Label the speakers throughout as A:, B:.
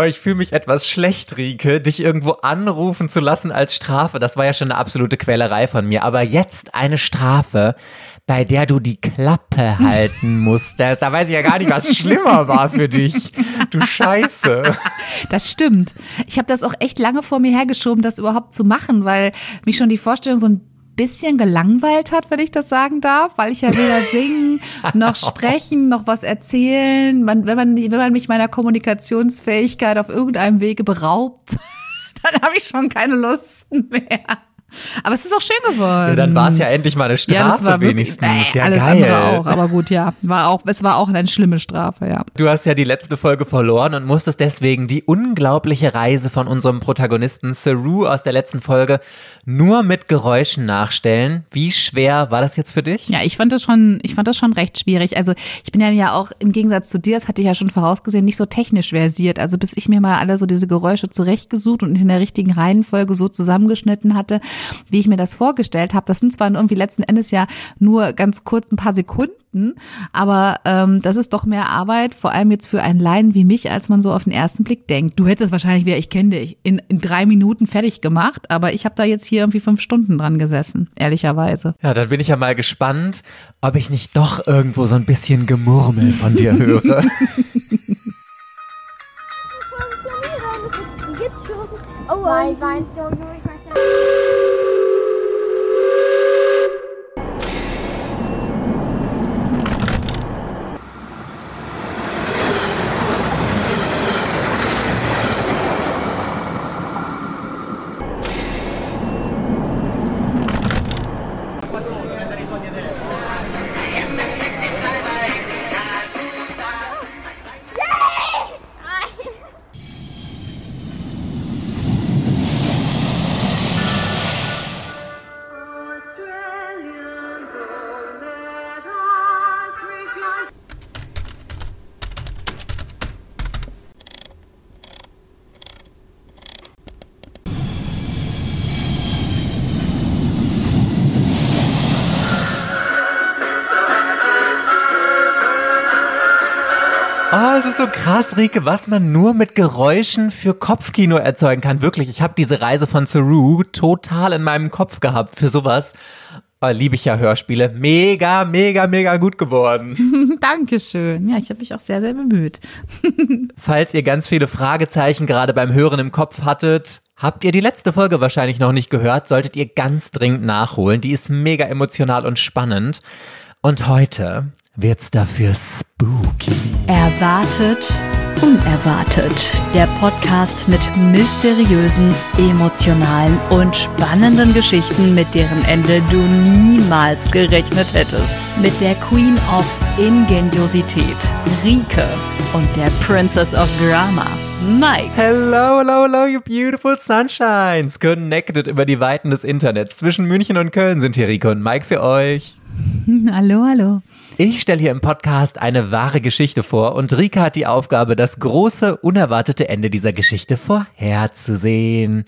A: Oh, ich fühle mich etwas schlecht, Rike, dich irgendwo anrufen zu lassen als Strafe. Das war ja schon eine absolute Quälerei von mir. Aber jetzt eine Strafe, bei der du die Klappe halten musstest. Da weiß ich ja gar nicht, was schlimmer war für dich. Du Scheiße.
B: Das stimmt. Ich habe das auch echt lange vor mir hergeschoben, das überhaupt zu machen, weil mich schon die Vorstellung so ein bisschen gelangweilt hat, wenn ich das sagen darf, weil ich ja weder singen noch sprechen noch was erzählen. Man, wenn, man, wenn man mich meiner Kommunikationsfähigkeit auf irgendeinem Wege beraubt, dann habe ich schon keine Lust mehr. Aber es ist auch schön geworden.
A: Ja, dann war es ja endlich mal eine Strafe
B: ja, das war wirklich,
A: wenigstens.
B: Äh,
A: ja,
B: alles
A: geil.
B: andere auch, aber gut, ja. War auch, es war auch eine schlimme Strafe, ja.
A: Du hast ja die letzte Folge verloren und musstest deswegen die unglaubliche Reise von unserem Protagonisten Saru aus der letzten Folge nur mit Geräuschen nachstellen. Wie schwer war das jetzt für dich?
B: Ja, ich fand das schon, ich fand das schon recht schwierig. Also ich bin ja auch im Gegensatz zu dir, das hatte ich ja schon vorausgesehen, nicht so technisch versiert. Also bis ich mir mal alle so diese Geräusche zurechtgesucht und in der richtigen Reihenfolge so zusammengeschnitten hatte, wie ich mir das vorgestellt habe. Das sind zwar irgendwie letzten Endes ja nur ganz kurz ein paar Sekunden, aber ähm, das ist doch mehr Arbeit, vor allem jetzt für einen Laien wie mich, als man so auf den ersten Blick denkt. Du hättest wahrscheinlich, wer ich kenne dich, in, in drei Minuten fertig gemacht, aber ich habe da jetzt hier irgendwie fünf Stunden dran gesessen, ehrlicherweise.
A: Ja, dann bin ich ja mal gespannt, ob ich nicht doch irgendwo so ein bisschen Gemurmel von dir höre.
C: Wein, Wein, Jojo, ich möchte.
A: No. Krass, Rike, was man nur mit Geräuschen für Kopfkino erzeugen kann. Wirklich, ich habe diese Reise von Saru total in meinem Kopf gehabt für sowas. Oh, liebe ich ja Hörspiele. Mega, mega, mega gut geworden.
B: Dankeschön. Ja, ich habe mich auch sehr, sehr bemüht.
A: Falls ihr ganz viele Fragezeichen gerade beim Hören im Kopf hattet, habt ihr die letzte Folge wahrscheinlich noch nicht gehört, solltet ihr ganz dringend nachholen. Die ist mega emotional und spannend. Und heute wird's dafür spooky.
D: Erwartet, unerwartet. Der Podcast mit mysteriösen, emotionalen und spannenden Geschichten, mit deren Ende du niemals gerechnet hättest. Mit der Queen of Ingeniosität, Rike, und der Princess of Drama, Mike.
A: Hello, hello, hello, you beautiful sunshines. Connected über die Weiten des Internets. Zwischen München und Köln sind hier Rico und Mike für euch.
B: Hallo, hallo.
A: Ich stelle hier im Podcast eine wahre Geschichte vor und Rika hat die Aufgabe, das große, unerwartete Ende dieser Geschichte vorherzusehen.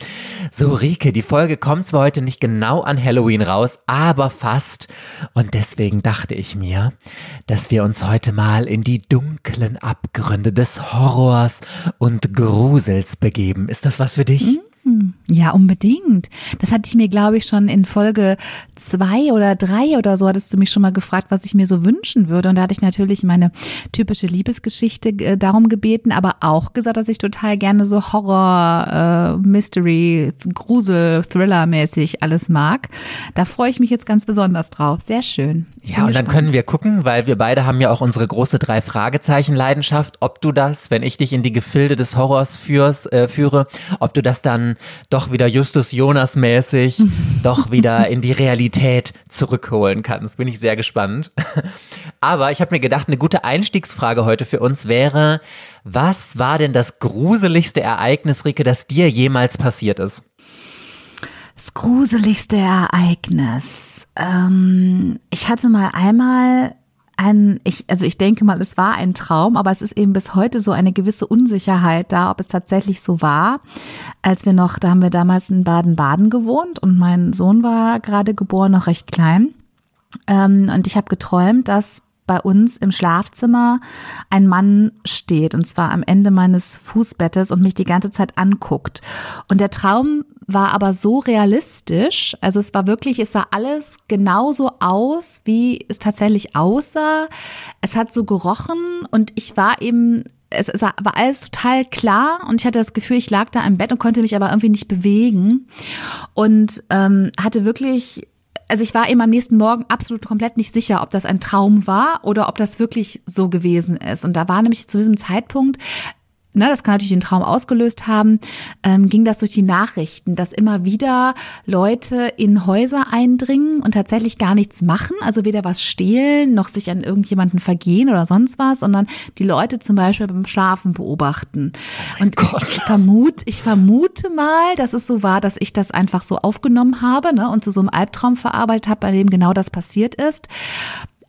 A: So, Rike, die Folge kommt zwar heute nicht genau an Halloween raus, aber fast. Und deswegen dachte ich mir, dass wir uns heute mal in die dunklen Abgründe des Horrors und Grusels begeben. Ist das was für dich?
B: Ja, unbedingt. Das hatte ich mir, glaube ich, schon in Folge zwei oder drei oder so, hattest du mich schon mal gefragt, was ich mir so wünschen würde. Und da hatte ich natürlich meine typische Liebesgeschichte äh, darum gebeten, aber auch gesagt, dass ich total gerne so Horror, äh, Mystery, Grusel, Thriller-mäßig alles mag. Da freue ich mich jetzt ganz besonders drauf. Sehr schön. Ich
A: Ja, und dann
B: gespannt.
A: können wir gucken, weil wir beide haben ja auch unsere große drei Fragezeichen Leidenschaft, ob du das, wenn ich dich in die Gefilde des Horrors führst, äh, führe, ob du das dann doch wieder Justus Jonas mäßig, doch wieder in die Realität zurückholen kannst. Bin ich sehr gespannt. Aber ich habe mir gedacht, eine gute Einstiegsfrage heute für uns wäre, was war denn das gruseligste Ereignis, Rike, das dir jemals passiert ist?
B: Das gruseligste Ereignis. Ähm, ich hatte mal einmal ein, ich, also ich denke mal, es war ein Traum, aber es ist eben bis heute so eine gewisse Unsicherheit da, ob es tatsächlich so war. Als wir noch, da haben wir damals in Baden-Baden gewohnt und mein Sohn war gerade geboren, noch recht klein. Ähm, und ich habe geträumt, dass bei uns im Schlafzimmer ein Mann steht und zwar am Ende meines Fußbettes und mich die ganze Zeit anguckt. Und der Traum war aber so realistisch, also es war wirklich, es sah alles genauso aus, wie es tatsächlich aussah. Es hat so gerochen und ich war eben es, war alles total klar und ich hatte das Gefühl, ich lag da im Bett und konnte mich aber irgendwie nicht bewegen und ähm, hatte wirklich also ich war eben am nächsten Morgen absolut komplett nicht sicher, ob das ein Traum war oder ob das wirklich so gewesen ist. Und da war nämlich zu diesem Zeitpunkt ne, das kann natürlich den Traum ausgelöst haben, ähm, ging das durch die Nachrichten, dass immer wieder Leute in Häuser eindringen und tatsächlich gar nichts machen, also weder was stehlen, noch sich an irgendjemanden vergehen oder sonst was, sondern die Leute zum Beispiel beim Schlafen beobachten.
A: Oh
B: und ich vermute, ich vermute mal, dass es so war, dass ich das einfach so aufgenommen habe ne, und zu so einem Albtraum verarbeitet habe, bei dem genau das passiert ist.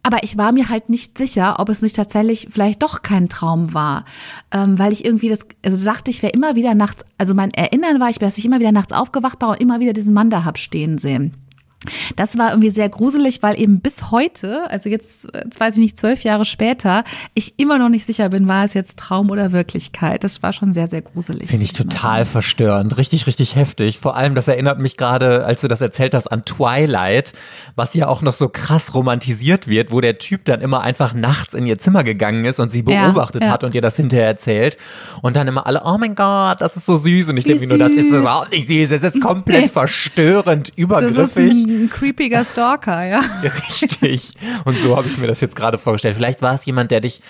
B: Aber ich war mir halt nicht sicher, ob es nicht tatsächlich vielleicht doch kein Traum war, ähm, weil ich irgendwie das, also dachte ich, wäre immer wieder nachts, also mein Erinnern war ich, dass ich immer wieder nachts aufgewacht war und immer wieder diesen Mann da hab stehen sehen. Das war irgendwie sehr gruselig, weil eben bis heute, also jetzt, jetzt weiß ich nicht, zwölf Jahre später, ich immer noch nicht sicher bin, war es jetzt Traum oder Wirklichkeit. Das war schon sehr, sehr gruselig.
A: Finde ich total verstörend. Richtig, richtig heftig. Vor allem, das erinnert mich gerade, als du das erzählt hast, an Twilight, was ja auch noch so krass romantisiert wird, wo der Typ dann immer einfach nachts in ihr Zimmer gegangen ist und sie
B: Ja,
A: beobachtet
B: ja.
A: hat und ihr das hinterher erzählt. Und dann immer alle, oh mein Gott, das ist so süß. Und ich denke mir nur, das ist überhaupt nicht süß. Es ist komplett verstörend,
B: Das
A: übergriffig.
B: Ein creepiger Stalker, ja.
A: Richtig. Und so habe ich mir das jetzt gerade vorgestellt. Vielleicht war es jemand, der dich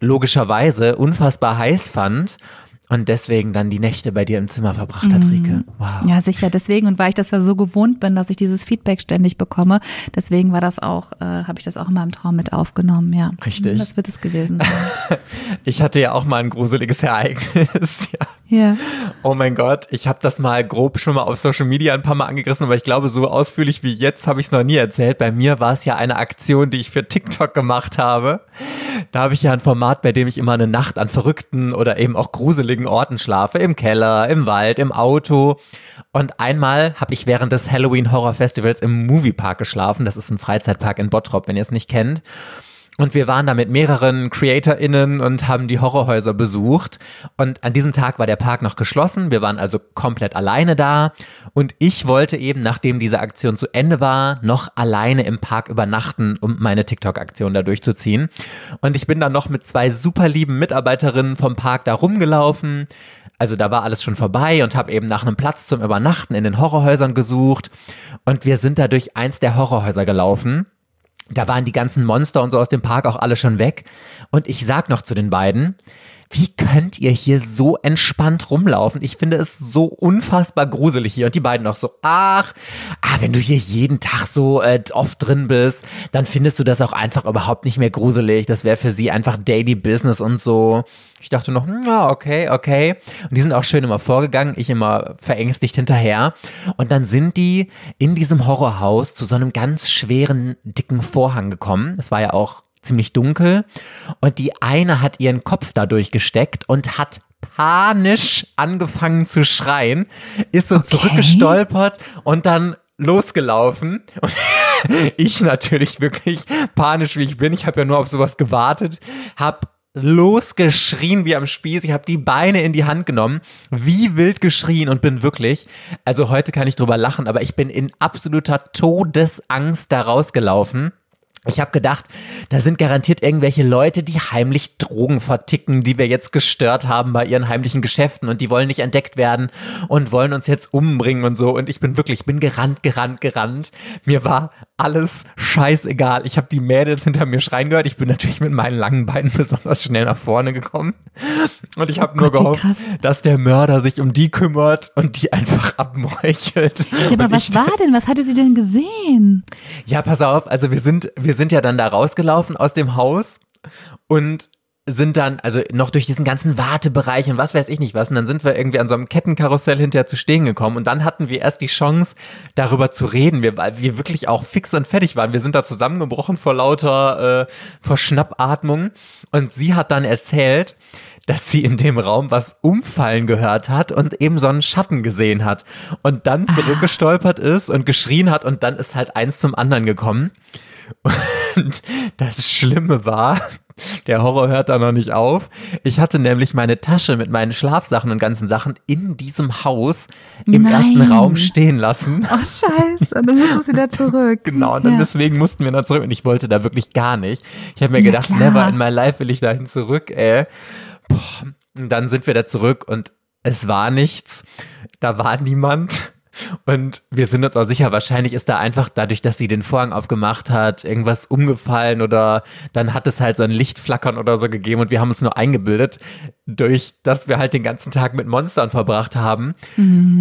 A: logischerweise unfassbar heiß fand und deswegen dann die Nächte bei dir im Zimmer verbracht hat, Rike. Wow.
B: Ja, sicher. Deswegen und weil ich das ja so gewohnt bin, dass ich dieses Feedback ständig bekomme, deswegen war das auch, äh, habe ich das auch in meinem Traum mit aufgenommen. Ja,
A: Richtig.
B: Das wird es gewesen sein.
A: Ich hatte ja auch mal ein gruseliges Ereignis. Ja.
B: Ja.
A: Oh mein Gott, ich habe das mal grob schon mal auf Social Media ein paar Mal angerissen, aber ich glaube, so ausführlich wie jetzt habe ich es noch nie erzählt. Bei mir war es ja eine Aktion, die ich für TikTok gemacht habe. Da habe ich ja ein Format, bei dem ich immer eine Nacht an verrückten oder eben auch gruseligen Orten schlafe. Im Keller, im Wald, im Auto. Und einmal habe ich während des Halloween Horror Festivals im Moviepark geschlafen. Das ist ein Freizeitpark in Bottrop, wenn ihr es nicht kennt. Und wir waren da mit mehreren CreatorInnen und haben die Horrorhäuser besucht. Und an diesem Tag war der Park noch geschlossen. Wir waren also komplett alleine da. Und ich wollte eben, nachdem diese Aktion zu Ende war, noch alleine im Park übernachten, um meine TikTok-Aktion da durchzuziehen. Und ich bin dann noch mit zwei super lieben Mitarbeiterinnen vom Park da rumgelaufen. Also da war alles schon vorbei und habe eben nach einem Platz zum Übernachten in den Horrorhäusern gesucht. Und wir sind da durch eins der Horrorhäuser gelaufen. Da waren die ganzen Monster und so aus dem Park auch alle schon weg. Und ich sag noch zu den beiden, wie könnt ihr hier so entspannt rumlaufen? Ich finde es so unfassbar gruselig hier. Und die beiden auch so, ach, ah, wenn du hier jeden Tag so äh, oft drin bist, dann findest du das auch einfach überhaupt nicht mehr gruselig. Das wäre für sie einfach Daily Business und so. Ich dachte noch, hm, ja, okay, okay. Und die sind auch schön immer vorgegangen, ich immer verängstigt hinterher. Und dann sind die in diesem Horrorhaus zu so einem ganz schweren, dicken Vorhang gekommen. Es war ja auch ziemlich dunkel. Und die eine hat ihren Kopf da durchgesteckt und hat panisch angefangen zu schreien, ist so zurückgestolpert und dann losgelaufen. Und ich natürlich wirklich panisch, wie ich bin. Ich habe ja nur auf sowas gewartet, hab losgeschrien wie am Spieß. Ich habe die Beine in die Hand genommen, wie wild geschrien und bin wirklich, also heute kann ich drüber lachen, aber ich bin in absoluter Todesangst da rausgelaufen. Ich habe gedacht, da sind garantiert irgendwelche Leute, die heimlich Drogen verticken, die wir jetzt gestört haben bei ihren heimlichen Geschäften und die wollen nicht entdeckt werden und wollen uns jetzt umbringen und so. Und ich bin wirklich, ich bin gerannt, gerannt, gerannt. Mir war alles scheißegal. Ich habe die Mädels hinter mir schreien gehört. Ich bin natürlich mit meinen langen Beinen besonders schnell nach vorne gekommen. Und ich habe nur
B: Gott,
A: gehofft, dass der Mörder sich um die kümmert und die einfach abmeuchelt.
B: Ja, aber
A: Und
B: was war denn? Was hatte sie denn gesehen?
A: ja, pass auf, also wir sind, wir sind ja dann da rausgelaufen aus dem Haus und sind dann, also noch durch diesen ganzen Wartebereich und was weiß ich nicht was. Und dann sind wir irgendwie an so einem Kettenkarussell hinterher zu stehen gekommen. Und dann hatten wir erst die Chance, darüber zu reden, wir, weil wir wirklich auch fix und fertig waren. Wir sind da zusammengebrochen vor lauter, äh, vor Schnappatmung. Und sie hat dann erzählt, dass sie in dem Raum was umfallen gehört hat und eben so einen Schatten gesehen hat. Und dann zurückgestolpert ist und geschrien hat und dann ist halt eins zum anderen gekommen. Und das Schlimme war, der Horror hört da noch nicht auf. Ich hatte nämlich meine Tasche mit meinen Schlafsachen und ganzen Sachen in diesem Haus im
B: Nein.
A: ersten Raum stehen lassen.
B: Oh, scheiße. Du musstest wieder zurück.
A: Genau, und dann
B: ja.
A: deswegen mussten wir da zurück und ich wollte da wirklich gar nicht. Ich habe mir
B: Ja,
A: gedacht,
B: klar.
A: never in my life will ich dahin zurück, ey. Boah. Und dann sind wir da zurück und es war nichts. Da war niemand. Und wir sind uns auch sicher, wahrscheinlich ist da einfach dadurch, dass sie den Vorhang aufgemacht hat, irgendwas umgefallen oder dann hat es halt so ein Lichtflackern oder so gegeben und wir haben uns nur eingebildet, durch dass wir halt den ganzen Tag mit Monstern verbracht haben.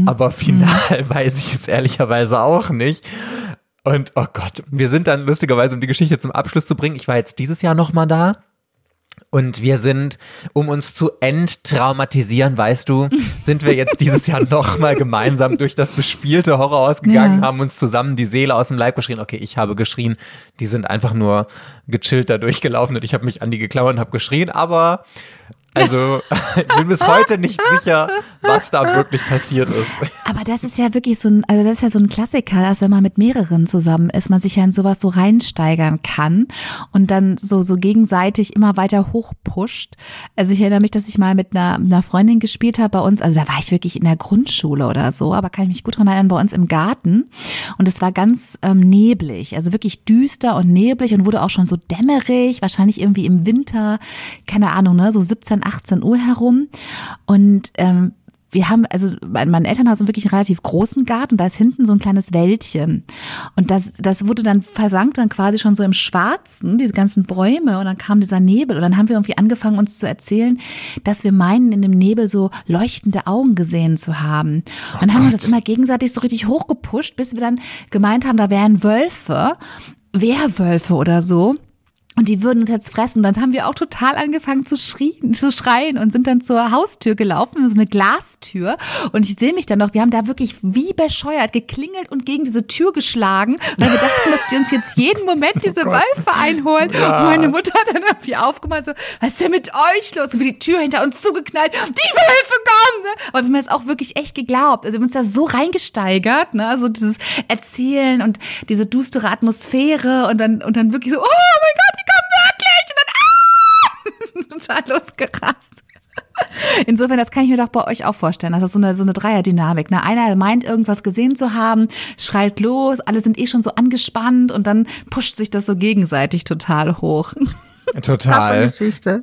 A: Aber final weiß ich es ehrlicherweise auch nicht. Und oh Gott, wir sind dann lustigerweise, um die Geschichte zum Abschluss zu bringen, ich war jetzt dieses Jahr nochmal da. Und wir sind, um uns zu enttraumatisieren, weißt du, sind wir jetzt dieses Jahr nochmal gemeinsam durch das bespielte Horrorhaus gegangen,
B: Ja.
A: haben uns zusammen die Seele aus dem Leib geschrien. Okay, ich habe geschrien, die sind einfach nur gechillt da durchgelaufen und ich habe mich an die geklammert und habe geschrien, aber also ich bin bis heute nicht sicher, was da wirklich passiert ist.
B: Aber das ist ja wirklich so ein, also das ist ja so ein Klassiker, dass wenn man mit mehreren zusammen ist, man sich ja in sowas so reinsteigern kann und dann so, so gegenseitig immer weiter hochpusht. Also ich erinnere mich, dass ich mal mit einer, einer Freundin gespielt habe bei uns, also da war ich wirklich in der Grundschule oder so, aber kann ich mich gut dran erinnern, bei uns im Garten und es war ganz ähm, neblig, also wirklich düster und neblig und wurde auch schon so dämmerig, wahrscheinlich irgendwie im Winter, keine Ahnung, ne, so 17, 18 Uhr herum und ähm, wir haben, also mein, mein Elternhaus hat wirklich einen relativ großen Garten, da ist hinten so ein kleines Wäldchen. Und das, das wurde dann versank dann quasi schon so im Schwarzen, diese ganzen Bäume, und dann kam dieser Nebel. Und dann haben wir irgendwie angefangen, uns zu erzählen, dass wir meinen, in dem Nebel so leuchtende Augen gesehen zu haben. Und dann haben wir uns das immer gegenseitig so richtig hochgepusht, bis wir dann gemeint haben, da wären Wölfe, Wehrwölfe oder so. Und die würden uns jetzt fressen. Dann haben wir auch total angefangen zu schreien, zu schreien und sind dann zur Haustür gelaufen, so eine Glastür. Und ich sehe mich dann noch, wir haben da wirklich wie bescheuert geklingelt und gegen diese Tür geschlagen, weil wir dachten, dass die uns jetzt jeden Moment diese Wölfe einholen. Und meine Mutter hat dann irgendwie aufgemacht, so, was ist denn mit euch los? Und wie die Tür hinter uns zugeknallt, die Wölfe kommen! Ne? Aber wir haben es auch wirklich echt geglaubt. Also wir haben uns da so reingesteigert, ne? Also dieses Erzählen und diese düstere Atmosphäre und dann, und dann wirklich so, oh mein Gott, Total losgerast. Insofern, das kann ich mir doch bei euch auch vorstellen. Das ist so eine, so eine Dreierdynamik. Ne? Einer meint, irgendwas gesehen zu haben, schreit los, alle sind eh schon so angespannt und dann pusht sich das so gegenseitig total hoch.
A: Total.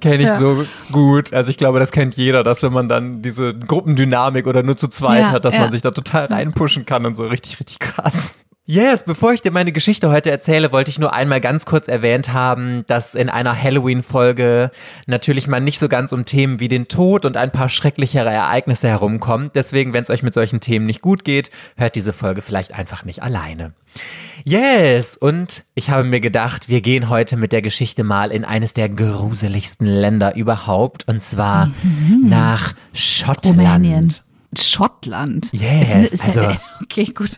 A: Kenne ich
B: Ja.
A: so gut. Also ich glaube, das kennt jeder, dass wenn man dann diese Gruppendynamik oder nur zu zweit
B: Ja,
A: hat, dass
B: ja.
A: man sich da total reinpushen kann und so richtig, richtig krass. Yes, bevor ich dir meine Geschichte heute erzähle, wollte ich nur einmal ganz kurz erwähnt haben, dass in einer Halloween-Folge natürlich mal nicht so ganz um Themen wie den Tod und ein paar schrecklichere Ereignisse herumkommt. Deswegen, wenn es euch mit solchen Themen nicht gut geht, hört diese Folge vielleicht einfach nicht alleine. Yes, und ich habe mir gedacht, wir gehen heute mit der Geschichte mal in eines der gruseligsten Länder überhaupt, und zwar nach Schottland.
B: Mhm. Rumänien. Schottland.
A: Yes,
B: finde, ist
A: also-
B: ja, okay, gut.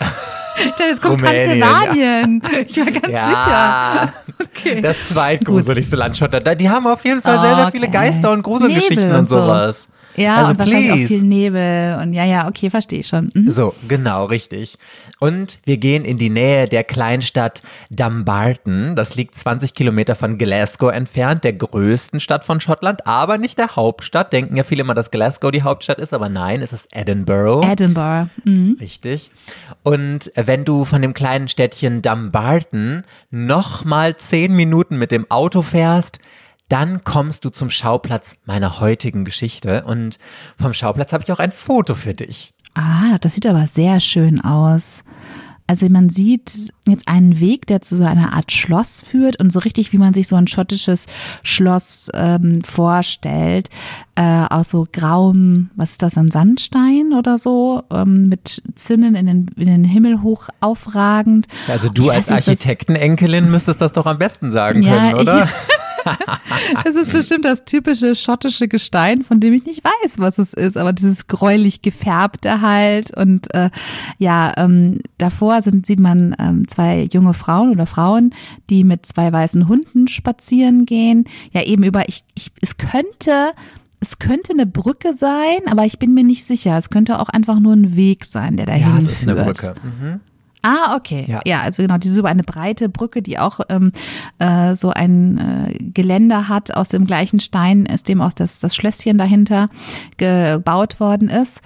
B: Ich dachte, es kommt
A: Rumänien,
B: Transsilvanien. Ich war ganz sicher.
A: Ja,
B: Okay.
A: das zweitgruseligste Land Schottland. Da- Die haben auf jeden Fall sehr, sehr viele
B: Okay.
A: Geister und Gruselgeschichten und
B: und so.
A: sowas.
B: Ja,
A: also
B: und wahrscheinlich
A: please.
B: auch viel Nebel und ja, ja, okay, verstehe ich schon. Mhm.
A: So, genau, richtig. Und wir gehen in die Nähe der Kleinstadt Dumbarton. Das liegt 20 Kilometer von Glasgow entfernt, der größten Stadt von Schottland, aber nicht der Hauptstadt. Denken ja viele immer, dass Glasgow die Hauptstadt ist, aber nein, es ist Edinburgh.
B: Edinburgh. Mhm.
A: Richtig. Und wenn du von dem kleinen Städtchen Dumbarton nochmal zehn Minuten mit dem Auto fährst, dann kommst du zum Schauplatz meiner heutigen Geschichte. Und vom Schauplatz habe ich auch ein Foto für dich.
B: Ah, das sieht aber sehr schön aus. Also man sieht jetzt einen Weg, der zu so einer Art Schloss führt und so richtig, wie man sich so ein schottisches Schloss ähm, vorstellt, äh, aus so grauem, was ist das, ein Sandstein oder so, ähm, mit Zinnen in den, in den Himmel hoch aufragend.
A: Also du
B: Ich
A: als Architektenenkelin müsstest das doch am besten sagen
B: Ja,
A: können, oder?
B: Es ist bestimmt das typische schottische Gestein, von dem ich nicht weiß, was es ist, aber dieses gräulich gefärbte halt. Und äh, ja, ähm, davor sind, sieht man ähm, zwei junge Frauen oder Frauen, die mit zwei weißen Hunden spazieren gehen. Ja, eben über, ich, ich, es könnte. Es könnte eine Brücke sein, aber ich bin mir nicht sicher. Es könnte auch einfach nur ein Weg sein, der dahin
A: Ja, es
B: führt.
A: ist eine Brücke. Mhm.
B: Ah, okay.
A: Ja.
B: Ja, also genau, diese so eine breite Brücke, die auch ähm, äh, so ein äh, Geländer hat aus dem gleichen Stein, aus dem auch das, das Schlösschen dahinter gebaut worden ist.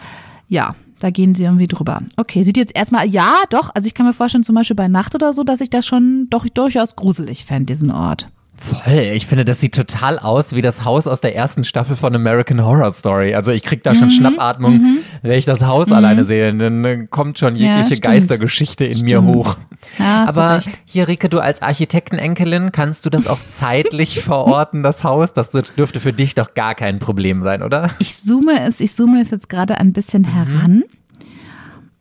B: Ja, da gehen sie irgendwie drüber. Okay, sieht jetzt erstmal, ja, doch, also ich kann mir vorstellen, zum Beispiel bei Nacht oder so, dass ich das schon doch durchaus gruselig fände, diesen Ort.
A: Voll. Ich finde, das sieht total aus wie das Haus aus der ersten Staffel von American Horror Story. Also ich krieg da
B: Mhm,
A: schon Schnappatmung, wenn ich das Haus alleine sehe. Dann kommt schon
B: Ja,
A: jegliche
B: stimmt.
A: Geistergeschichte in mir
B: Stimmt.
A: hoch.
B: Ja,
A: Aber hier, Rike, du als Architektenenkelin, kannst du das auch zeitlich verorten, das Haus? Das dürfte für dich doch gar kein Problem sein, oder?
B: Ich zoome es, ich zoome es jetzt gerade ein bisschen
A: Mhm.
B: heran.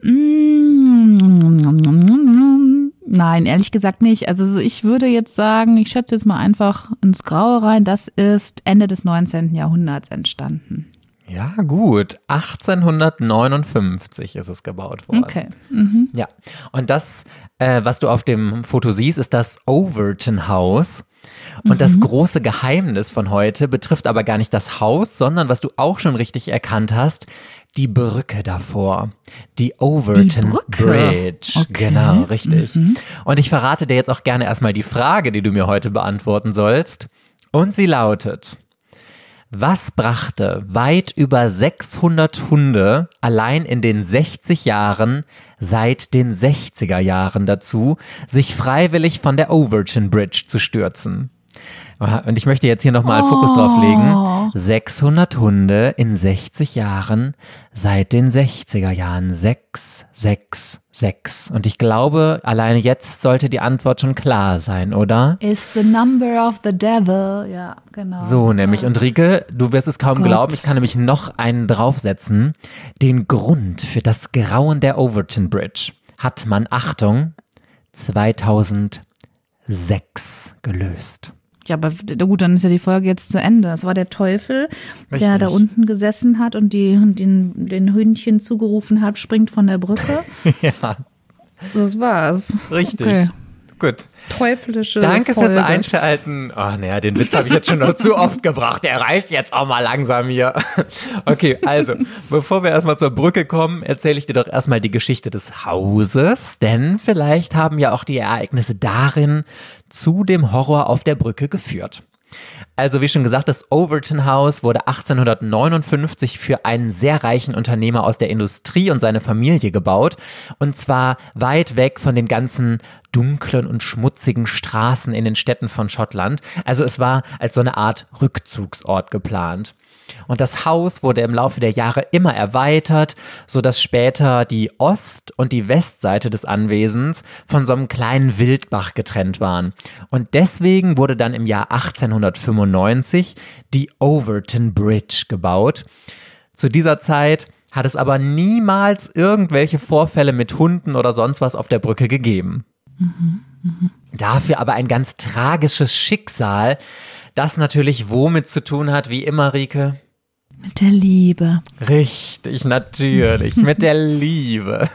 B: Mm, Nein, ehrlich gesagt nicht. Also so, ich würde jetzt sagen, ich schätze jetzt mal einfach ins Graue rein, das ist Ende des 19. Jahrhunderts entstanden.
A: Ja, gut. 1859 ist es gebaut worden.
B: Okay.
A: Ja, und das, äh, was du auf dem Foto siehst, ist das Overton House. Und das große Geheimnis von heute betrifft aber gar nicht das Haus, sondern was du auch schon richtig erkannt hast, die Brücke davor. Die Overton
B: Brücke?
A: Bridge.
B: Okay.
A: Genau, richtig. Und ich verrate dir jetzt auch gerne erstmal die Frage, die du mir heute beantworten sollst. Und sie lautet, was brachte weit über 600 Hunde allein in den 60 Jahren seit den 60er Jahren dazu, sich freiwillig von der Overton Bridge zu stürzen? Und ich möchte jetzt hier nochmal Fokus drauf legen. 600 Hunde in 60 Jahren seit den 60er Jahren. 6, 6, 6. Und ich glaube, alleine jetzt sollte die Antwort schon klar sein, oder?
B: Is the number of the devil. Ja, genau.
A: So, nämlich. Und Rike, du wirst es kaum
B: Gott.
A: glauben, ich kann nämlich noch einen draufsetzen. Den Grund für das Grauen der Overton Bridge hat man, Achtung, 2006 gelöst.
B: Ja, aber gut, dann ist ja die Folge jetzt zu Ende. Es war der Teufel, der
A: Richtig.
B: da unten gesessen hat und die, den, den Hündchen zugerufen hat, springt von der Brücke.
A: ja,
B: Das war's.
A: richtig.
B: Okay.
A: Gut.
B: Teuflische
A: Danke
B: Folge.
A: fürs Einschalten. Ach naja, den Witz habe ich jetzt schon noch zu oft gebracht. Der reicht jetzt auch mal langsam hier. Okay, also, bevor wir erstmal zur Brücke kommen, erzähle ich dir doch erstmal die Geschichte des Hauses, denn vielleicht haben ja auch die Ereignisse darin zu dem Horror auf der Brücke geführt. Also wie schon gesagt, das Overton House wurde 1859 für einen sehr reichen Unternehmer aus der Industrie und seine Familie gebaut. Und zwar weit weg von den ganzen dunklen und schmutzigen Straßen in den Städten von Schottland. Also es war als so eine Art Rückzugsort geplant. Und das Haus wurde im Laufe der Jahre immer erweitert, so dass später die Ost- und die Westseite des Anwesens von so einem kleinen Wildbach getrennt waren. Und deswegen wurde dann im Jahr 1895 die Overton Bridge gebaut. Zu dieser Zeit hat es aber niemals irgendwelche Vorfälle mit Hunden oder sonst was auf der Brücke gegeben. Dafür aber ein ganz tragisches Schicksal, das natürlich womit zu tun hat, wie immer, Rike.
B: Mit der Liebe.
A: Richtig, natürlich, mit der Liebe.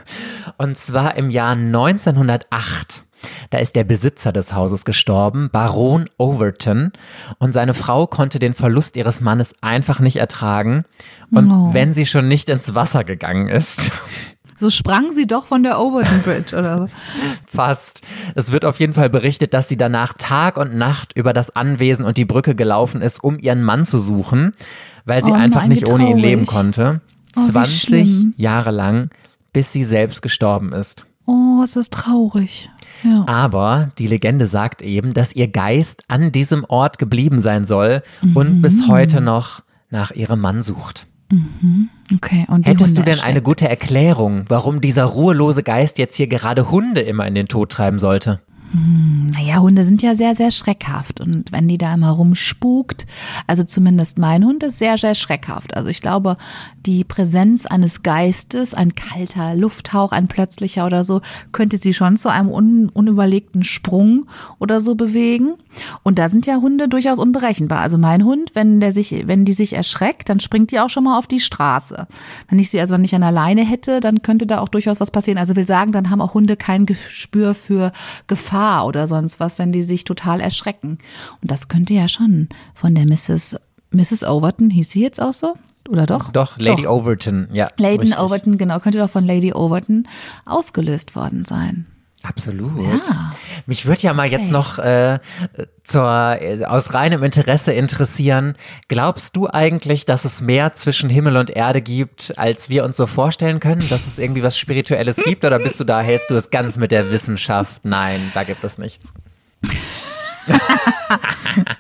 A: Und zwar im Jahr 1908. Da ist der Besitzer des Hauses gestorben, Baron Overton, und seine Frau konnte den Verlust ihres Mannes einfach nicht ertragen. Und
B: Oh.
A: wenn sie schon nicht ins Wasser gegangen ist,
B: So sprang sie doch von der Overton Bridge, oder?
A: Fast. Es wird auf jeden Fall berichtet, dass sie danach Tag und Nacht über das Anwesen und die Brücke gelaufen ist, um ihren Mann zu suchen, weil sie
B: Oh
A: einfach
B: nein,
A: nicht ohne ihn leben konnte.
B: Oh, wie
A: 20
B: schlimm.
A: Jahre lang, bis sie selbst gestorben ist.
B: Oh, es ist traurig. Ja.
A: Aber die Legende sagt eben, dass ihr Geist an diesem Ort geblieben sein soll
B: Mhm.
A: und bis heute noch nach ihrem Mann sucht.
B: Okay, und die
A: Hättest du denn eine
B: erschreckt.
A: gute Erklärung, warum dieser ruhelose Geist jetzt hier gerade Hunde immer in den Tod treiben sollte?
B: Naja, Hunde sind ja sehr, sehr schreckhaft. Und wenn die da immer rumspukt, also zumindest mein Hund ist sehr, sehr schreckhaft. Also ich glaube, die Präsenz eines Geistes, ein kalter Lufthauch, ein plötzlicher oder so, könnte sie schon zu einem un unüberlegten Sprung oder so bewegen. Und da sind ja Hunde durchaus unberechenbar. Also mein Hund, wenn der sich, wenn die sich erschreckt, dann springt die auch schon mal auf die Straße. Wenn ich sie also nicht an der Leine hätte, dann könnte da auch durchaus was passieren. Also will sagen, dann haben auch Hunde kein Gespür für Gefahr oder sonst was, wenn die sich total erschrecken. Und das könnte ja schon von der Mrs. Mrs. Overton, hieß sie jetzt auch so? oder doch?
A: Doch, Lady Overton, ja.
B: Lady. Overton, genau, könnte doch von Lady Overton ausgelöst worden sein.
A: Absolut.
B: Ja.
A: Mich würde ja mal jetzt noch äh, zur, äh, aus reinem Interesse interessieren. Glaubst du eigentlich, dass es mehr zwischen Himmel und Erde gibt, als wir uns so vorstellen können? Dass es irgendwie was Spirituelles gibt? Oder bist du da, hältst du es ganz mit der Wissenschaft? Nein, da gibt es nichts.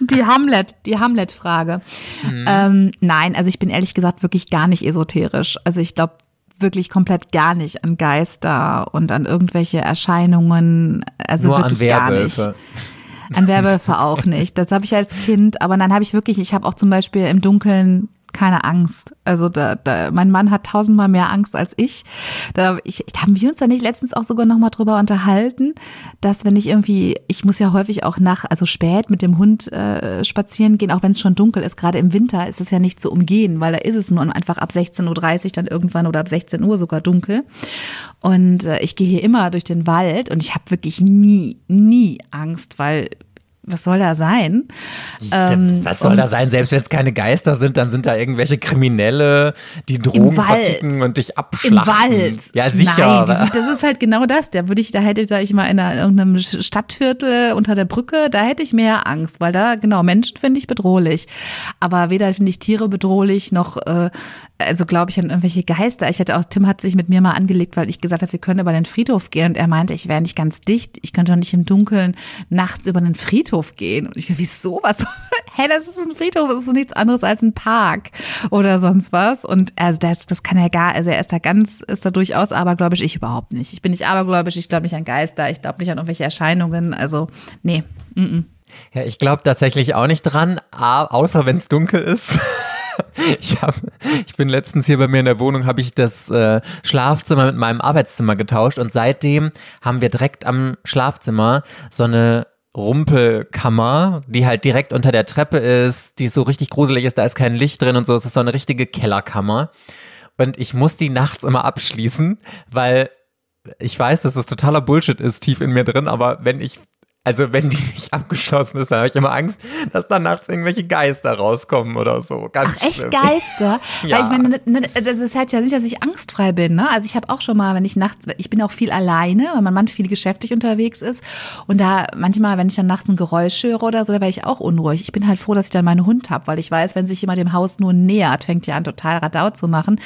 B: Die Hamlet, die Hamlet-Frage. Ähm, nein, also ich bin ehrlich gesagt wirklich gar nicht esoterisch. Also ich glaube wirklich komplett gar nicht an Geister und an irgendwelche Erscheinungen. Also
A: Nur an
B: wirklich gar
A: Werwölfe.
B: nicht. An Werwölfe auch nicht. Das habe ich als Kind, aber dann habe ich wirklich, ich habe auch zum Beispiel im Dunkeln keine Angst. Also da, da, mein Mann hat tausendmal mehr Angst als ich. Da, ich, da haben wir uns da nicht letztens auch sogar noch mal drüber unterhalten, dass wenn ich irgendwie, ich muss ja häufig auch nach, also spät mit dem Hund äh, spazieren gehen, auch wenn es schon dunkel ist. Gerade im Winter ist es ja nicht zu umgehen, weil da ist es nur einfach ab 16.30 Uhr dann irgendwann oder ab 16 Uhr sogar dunkel. Und äh, ich gehe hier immer durch den Wald und ich habe wirklich nie, nie Angst, weil was soll da sein? Ähm,
A: Was soll da sein? Selbst wenn es keine Geister sind, dann sind da irgendwelche Kriminelle, die Drogen verticken und dich
B: Im
A: abschlachten.
B: Wald.
A: Ja, sicher.
B: Nein, sind, das ist halt genau das. Da würde ich, da hätte, sag ich mal, in einer, irgendeinem Stadtviertel unter der Brücke, da hätte ich mehr Angst, weil da, genau, Menschen finde ich bedrohlich. Aber weder finde ich Tiere bedrohlich, noch, äh, also glaube ich an irgendwelche Geister. Ich hatte auch, Tim hat sich mit mir mal angelegt, weil ich gesagt habe, wir können über den Friedhof gehen. Und er meinte, ich wäre nicht ganz dicht. Ich könnte doch nicht im Dunkeln nachts über den Friedhof gehen. Und ich, wieso? Was? Hä, das ist ein Friedhof, das ist nichts anderes als ein Park oder sonst was. Und also das, das kann er gar, also er ist da ganz, ist da durchaus abergläubisch, ich überhaupt nicht. Ich bin nicht abergläubisch, ich glaube nicht an Geister, ich glaube nicht an irgendwelche Erscheinungen. Also, nee.
A: Ja, ich glaube tatsächlich auch nicht dran, außer wenn es dunkel ist. Ich, hab, ich bin letztens hier bei mir in der Wohnung, habe ich das äh, Schlafzimmer mit meinem Arbeitszimmer getauscht und seitdem haben wir direkt am Schlafzimmer so eine Rumpelkammer, die halt direkt unter der Treppe ist, die so richtig gruselig ist, da ist kein Licht drin und so, es ist so eine richtige Kellerkammer. Und ich muss die nachts immer abschließen, weil ich weiß, dass das totaler Bullshit ist, tief in mir drin, aber wenn ich, also wenn die nicht abgeschlossen ist, dann habe ich immer Angst, dass da nachts irgendwelche Geister rauskommen oder so. Ganz
B: Ach, echt
A: schlimm.
B: Geister?
A: Ja.
B: Weil ich meine, ne, ne, das ist halt ja nicht, dass ich angstfrei bin. Ne? Also ich habe auch schon mal, wenn ich nachts, ich bin auch viel alleine, weil mein Mann viel geschäftlich unterwegs ist. Und da manchmal, wenn ich dann nachts ein Geräusch höre oder so, da wäre ich auch unruhig. Ich bin halt froh, dass ich dann meinen Hund habe, weil ich weiß, wenn sich jemand dem Haus nur nähert, fängt ja an, total Radau zu machen.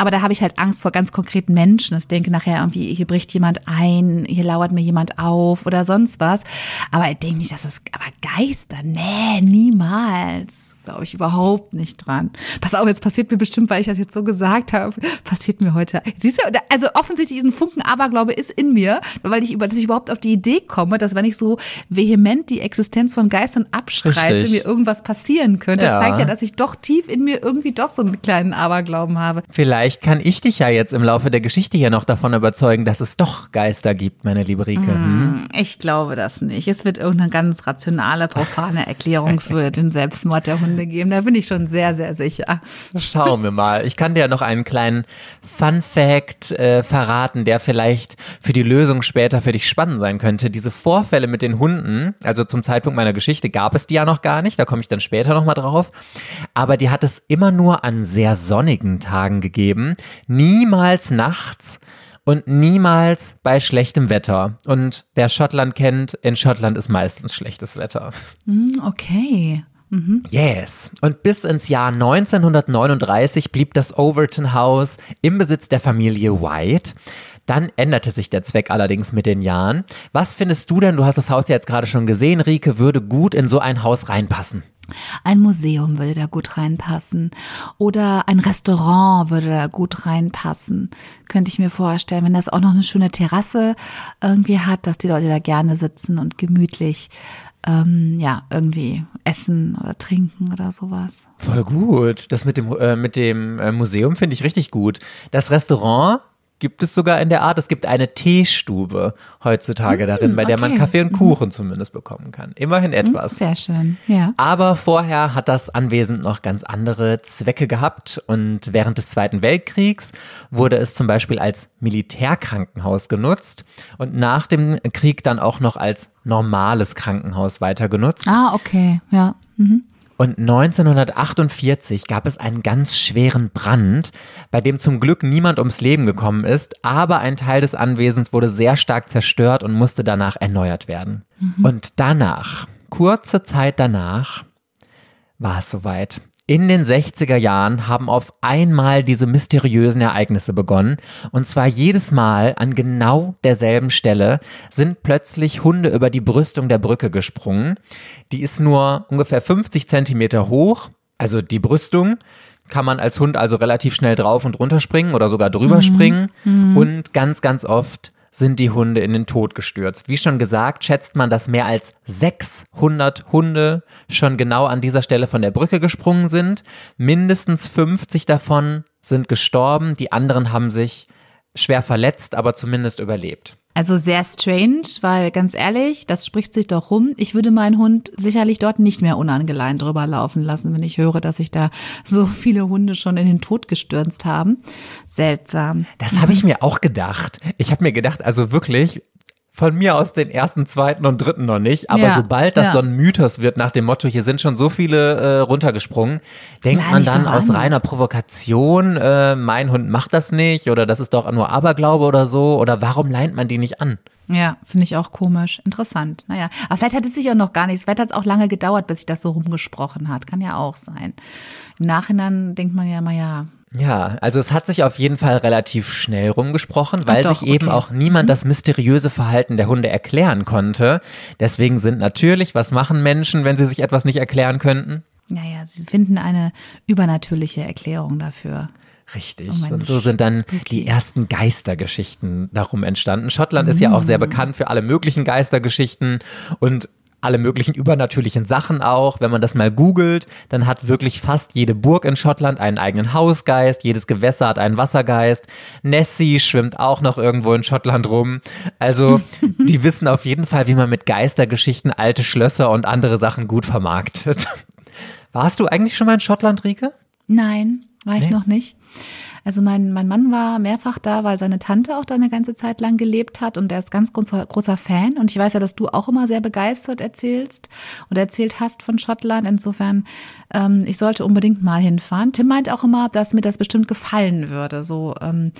B: Aber da habe ich halt Angst vor ganz konkreten Menschen. Ich denke nachher irgendwie, hier bricht jemand ein, hier lauert mir jemand auf oder sonst was. Aber ich denke nicht, dass es, aber Geister, nee, niemals. Glaube ich überhaupt nicht dran. Pass auf, jetzt passiert mir bestimmt, weil ich das jetzt so gesagt habe, passiert mir heute. Siehst du, also offensichtlich diesen Funken Aberglaube ist in mir, weil ich über, dass ich überhaupt auf die Idee komme, dass wenn ich so vehement die Existenz von Geistern abstreite,
A: Richtig.
B: mir irgendwas passieren könnte,
A: Ja.
B: zeigt ja, dass ich doch tief in mir irgendwie doch so einen kleinen Aberglauben habe.
A: Vielleicht kann ich dich ja jetzt im Laufe der Geschichte hier noch davon überzeugen, dass es doch Geister gibt, meine liebe Rike. Hm?
B: Ich glaube das nicht. Es wird irgendeine ganz rationale, profane Erklärung für den Selbstmord der Hunde geben. Da bin ich schon sehr, sehr sicher.
A: Schauen wir mal. Ich kann dir noch einen kleinen Fun Fact äh, verraten, der vielleicht für die Lösung später für dich spannend sein könnte. Diese Vorfälle mit den Hunden, also zum Zeitpunkt meiner Geschichte gab es die ja noch gar nicht, da komme ich dann später nochmal drauf. Aber die hat es immer nur an sehr sonnigen Tagen gegeben, niemals nachts. Und niemals bei schlechtem Wetter. Und wer Schottland kennt, in Schottland ist meistens schlechtes Wetter.
B: Hm, Okay.
A: Yes. Und bis ins Jahr 1939 blieb das Overton House im Besitz der Familie White. Dann änderte sich der Zweck allerdings mit den Jahren. Was findest du denn, du hast das Haus ja jetzt gerade schon gesehen, Rike, würde gut in so ein Haus reinpassen?
B: Ein Museum würde da gut reinpassen. Oder ein Restaurant würde da gut reinpassen. Könnte ich mir vorstellen, wenn das auch noch eine schöne Terrasse irgendwie hat, dass die Leute da gerne sitzen und gemütlich, ähm, ja, irgendwie essen oder trinken oder sowas.
A: Voll gut. Das mit dem, äh, mit dem äh, Museum finde ich richtig gut. Das Restaurant gibt es sogar in der Art. Es gibt eine Teestube heutzutage darin, bei der man
B: okay.
A: Kaffee und Kuchen zumindest bekommen kann. Immerhin etwas.
B: Sehr schön, ja.
A: Aber vorher hat das Anwesen noch ganz andere Zwecke gehabt und während des Zweiten Weltkriegs wurde es zum Beispiel als Militärkrankenhaus genutzt und nach dem Krieg dann auch noch als normales Krankenhaus weiter genutzt.
B: Ah, okay, ja. Mhm.
A: Und 1948 gab es einen ganz schweren Brand, bei dem zum Glück niemand ums Leben gekommen ist, aber ein Teil des Anwesens wurde sehr stark zerstört und musste danach erneuert werden. Und danach, kurze Zeit danach, war es soweit. In den 60er Jahren haben auf einmal diese mysteriösen Ereignisse begonnen. Und zwar jedes Mal an genau derselben Stelle sind plötzlich Hunde über die Brüstung der Brücke gesprungen. Die ist nur ungefähr 50 Zentimeter hoch, also die Brüstung. Kann man als Hund also relativ schnell drauf und runter springen oder sogar drüber springen. Und ganz, ganz oft sind die Hunde in den Tod gestürzt. Wie schon gesagt, schätzt man, dass mehr als 600 Hunde schon genau an dieser Stelle von der Brücke gesprungen sind. Mindestens 50 davon sind gestorben, die anderen haben sich schwer verletzt, aber zumindest überlebt.
B: Also sehr strange, weil ganz ehrlich, das spricht sich doch rum. Ich würde meinen Hund sicherlich dort nicht mehr unangeleint drüber laufen lassen, wenn ich höre, dass sich da so viele Hunde schon in den Tod gestürzt haben. Seltsam.
A: Das habe ich mir auch gedacht. Ich habe mir gedacht, also wirklich, von mir aus den ersten, zweiten und dritten noch nicht, aber
B: Ja,
A: sobald das
B: ja.
A: so ein Mythos wird nach dem Motto, hier sind schon so viele äh, runtergesprungen, denkt
B: Lern
A: man dann aus
B: an.
A: reiner Provokation, äh, mein Hund macht das nicht oder das ist doch nur Aberglaube oder so oder warum leint man die nicht an?
B: Ja, finde ich auch komisch. Interessant. Naja, aber vielleicht hat es sich auch noch gar nicht, vielleicht hat es auch lange gedauert, bis sich das so rumgesprochen hat. Kann ja auch sein. Im Nachhinein denkt man ja immer, ja,
A: Ja, also es hat sich auf jeden Fall relativ schnell rumgesprochen, weil
B: doch,
A: sich eben
B: okay. Mhm.
A: auch niemand das mysteriöse Verhalten der Hunde erklären konnte. Deswegen sind natürlich, was machen Menschen, wenn sie sich etwas nicht erklären könnten?
B: naja, sie finden eine übernatürliche Erklärung dafür.
A: Richtig.
B: Oh
A: und so sind dann
B: spooky.
A: die ersten Geistergeschichten darum entstanden. Schottland ist ja auch
B: Mm.
A: sehr bekannt für alle möglichen Geistergeschichten und alle möglichen übernatürlichen Sachen auch. Wenn man das mal googelt, dann hat wirklich fast jede Burg in Schottland einen eigenen Hausgeist, jedes Gewässer hat einen Wassergeist. Nessie schwimmt auch noch irgendwo in Schottland rum. Also, die wissen auf jeden Fall, wie man mit Geistergeschichten alte Schlösser und andere Sachen gut vermarktet. Warst du eigentlich schon mal in Schottland, Rike?
B: Nein, war ich
A: Nee?
B: noch nicht. Also mein, mein Mann war mehrfach da, weil seine Tante auch da eine ganze Zeit lang gelebt hat und er ist ganz großer, Fan. Und ich weiß ja, dass du auch immer sehr begeistert erzählst und erzählt hast von Schottland. Insofern, ähm, ich sollte unbedingt mal hinfahren. Tim meint auch immer, dass mir das bestimmt gefallen würde. So ähm,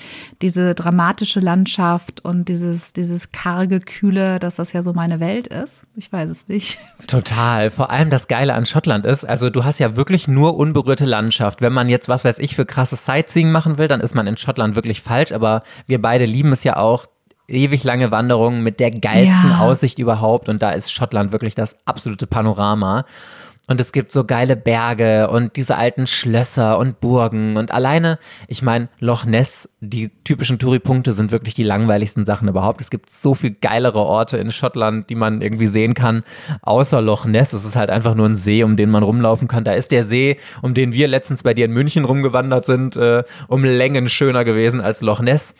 B: diese dramatische Landschaft und dieses, dieses karge, kühle, dass das ja so meine Welt ist. Ich weiß es nicht.
A: Total. Vor allem das Geile an Schottland ist, also du hast ja wirklich nur unberührte Landschaft. Wenn man jetzt, was weiß ich, für krasses Sightseeing machen will, dann ist man in Schottland wirklich falsch. Aber wir beide lieben es ja auch. Ewig lange Wanderungen mit der geilsten
B: Ja.
A: Aussicht überhaupt. Und da ist Schottland wirklich das absolute Panorama. Und es gibt so geile Berge und diese alten Schlösser und Burgen. Und alleine, ich meine, Loch Ness, die typischen Touri-Punkte sind wirklich die langweiligsten Sachen überhaupt. Es gibt so viel geilere Orte in Schottland, die man irgendwie sehen kann, außer Loch Ness. Es ist halt einfach nur ein See, um den man rumlaufen kann. Da ist der See, um den wir letztens bei dir in München rumgewandert sind, äh, um Längen schöner gewesen als Loch Ness.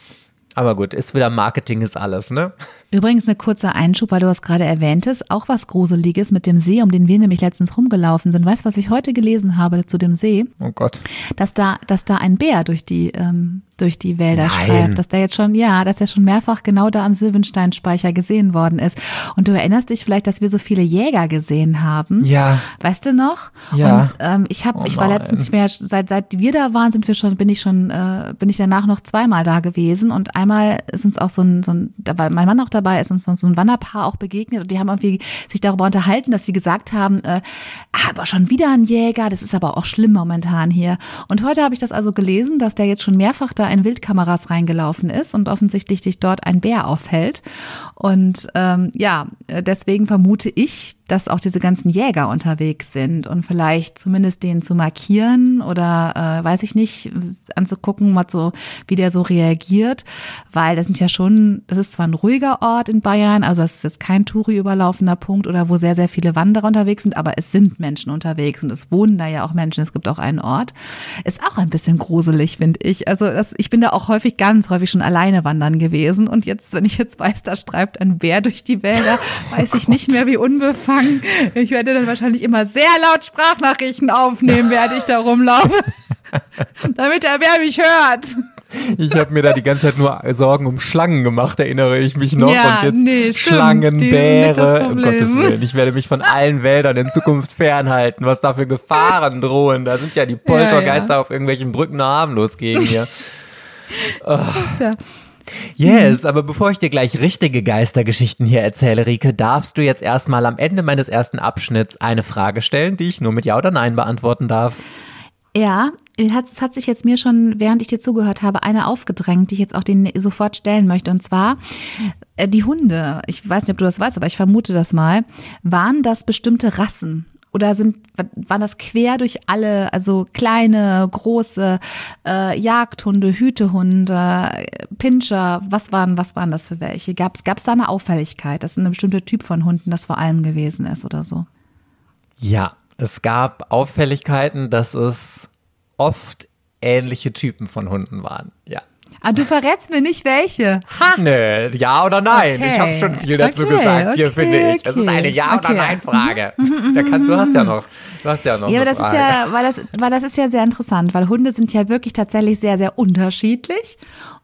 A: Aber gut, ist wieder Marketing ist alles, ne?
B: Übrigens eine kurze Einschub, weil du es gerade erwähntest, auch was Gruseliges mit dem See, um den wir nämlich letztens rumgelaufen sind. Weißt du, was ich heute gelesen habe zu dem See?
A: Oh Gott.
B: Dass da, dass da ein Bär durch die, ähm, durch die Wälder
A: Nein.
B: streift, dass der jetzt schon, ja, dass er schon mehrfach genau da am Silvensteinspeicher gesehen worden ist. Und du erinnerst dich vielleicht, dass wir so viele Jäger gesehen haben.
A: Ja.
B: Weißt du noch?
A: Ja.
B: Und ähm, ich habe,
A: Oh
B: ich war letztens, ja, seit seit wir da waren, sind wir schon, bin ich schon, äh, bin ich danach noch zweimal da gewesen und einmal ist uns auch so ein, so ein, da war mein Mann auch dabei, ist uns so ein Wanderpaar auch begegnet und die haben irgendwie sich darüber unterhalten, dass sie gesagt haben, äh, ah, aber schon wieder ein Jäger, das ist aber auch schlimm momentan hier. Und heute habe ich das also gelesen, dass der jetzt schon mehrfach da in Wildkameras reingelaufen ist und offensichtlich sich dort ein Bär aufhält. Und ähm, ja, deswegen vermute ich, dass auch diese ganzen Jäger unterwegs sind und vielleicht zumindest den zu markieren oder äh, weiß ich nicht, anzugucken, was so, wie der so reagiert, weil das sind ja schon, das ist zwar ein ruhiger Ort in Bayern, also es ist jetzt kein Touri überlaufender Punkt oder wo sehr, sehr viele Wanderer unterwegs sind, aber es sind Menschen unterwegs und es wohnen da ja auch Menschen, es gibt auch einen Ort. Ist auch ein bisschen gruselig, finde ich. Also das, ich bin da auch häufig, ganz häufig schon alleine wandern gewesen und jetzt, wenn ich jetzt weiß, da streift ein Bär durch die Wälder, weiß ich nicht mehr, wie unbefangen. Ich werde dann wahrscheinlich immer sehr laut Sprachnachrichten aufnehmen, während ich da rumlaufe. Damit der Bär mich hört.
A: Ich habe mir da die ganze Zeit nur Sorgen um Schlangen gemacht, erinnere ich mich noch.
B: Ja,
A: und jetzt
B: nee, stimmt.
A: Schlangen,
B: Die sind nicht das
A: Bäre, um. Gottes Willen. Ich werde mich von allen Wäldern in Zukunft fernhalten, was da für Gefahren drohen. Da sind ja die Poltergeister auf irgendwelchen Brücken harmlos gegen mir.
B: Ja.
A: Yes, aber bevor ich dir gleich richtige Geistergeschichten hier erzähle, Rike, darfst du jetzt erstmal am Ende meines ersten Abschnitts eine Frage stellen, die ich nur mit Ja oder Nein beantworten darf.
B: Ja, es hat, hat sich jetzt mir schon, während ich dir zugehört habe, eine aufgedrängt, die ich jetzt auch den sofort stellen möchte. Und zwar äh, die Hunde. Ich weiß nicht, ob du das weißt, aber ich vermute das mal. Waren das bestimmte Rassen? Oder sind, waren das quer durch alle, also kleine, große äh, Jagdhunde, Hütehunde, Pinscher, was waren, was waren das für welche? Gab es da eine Auffälligkeit, dass ein bestimmter Typ von Hunden das vor allem gewesen ist oder so?
A: Ja, es gab Auffälligkeiten, dass es oft ähnliche Typen von Hunden waren. Ja.
B: Ah, du verrätst mir nicht welche. Ha!
A: Nee, ja oder nein?
B: Okay.
A: Ich habe schon viel dazu
B: Okay,
A: gesagt, hier
B: okay,
A: finde ich. Es ist eine Ja- oder. Nein-Frage. Da kann- Du hast ja noch, du hast ja noch
B: Ja, aber das ist
A: Frage.
B: ja, weil das, weil das ist ja sehr interessant, weil Hunde sind ja wirklich tatsächlich sehr, sehr unterschiedlich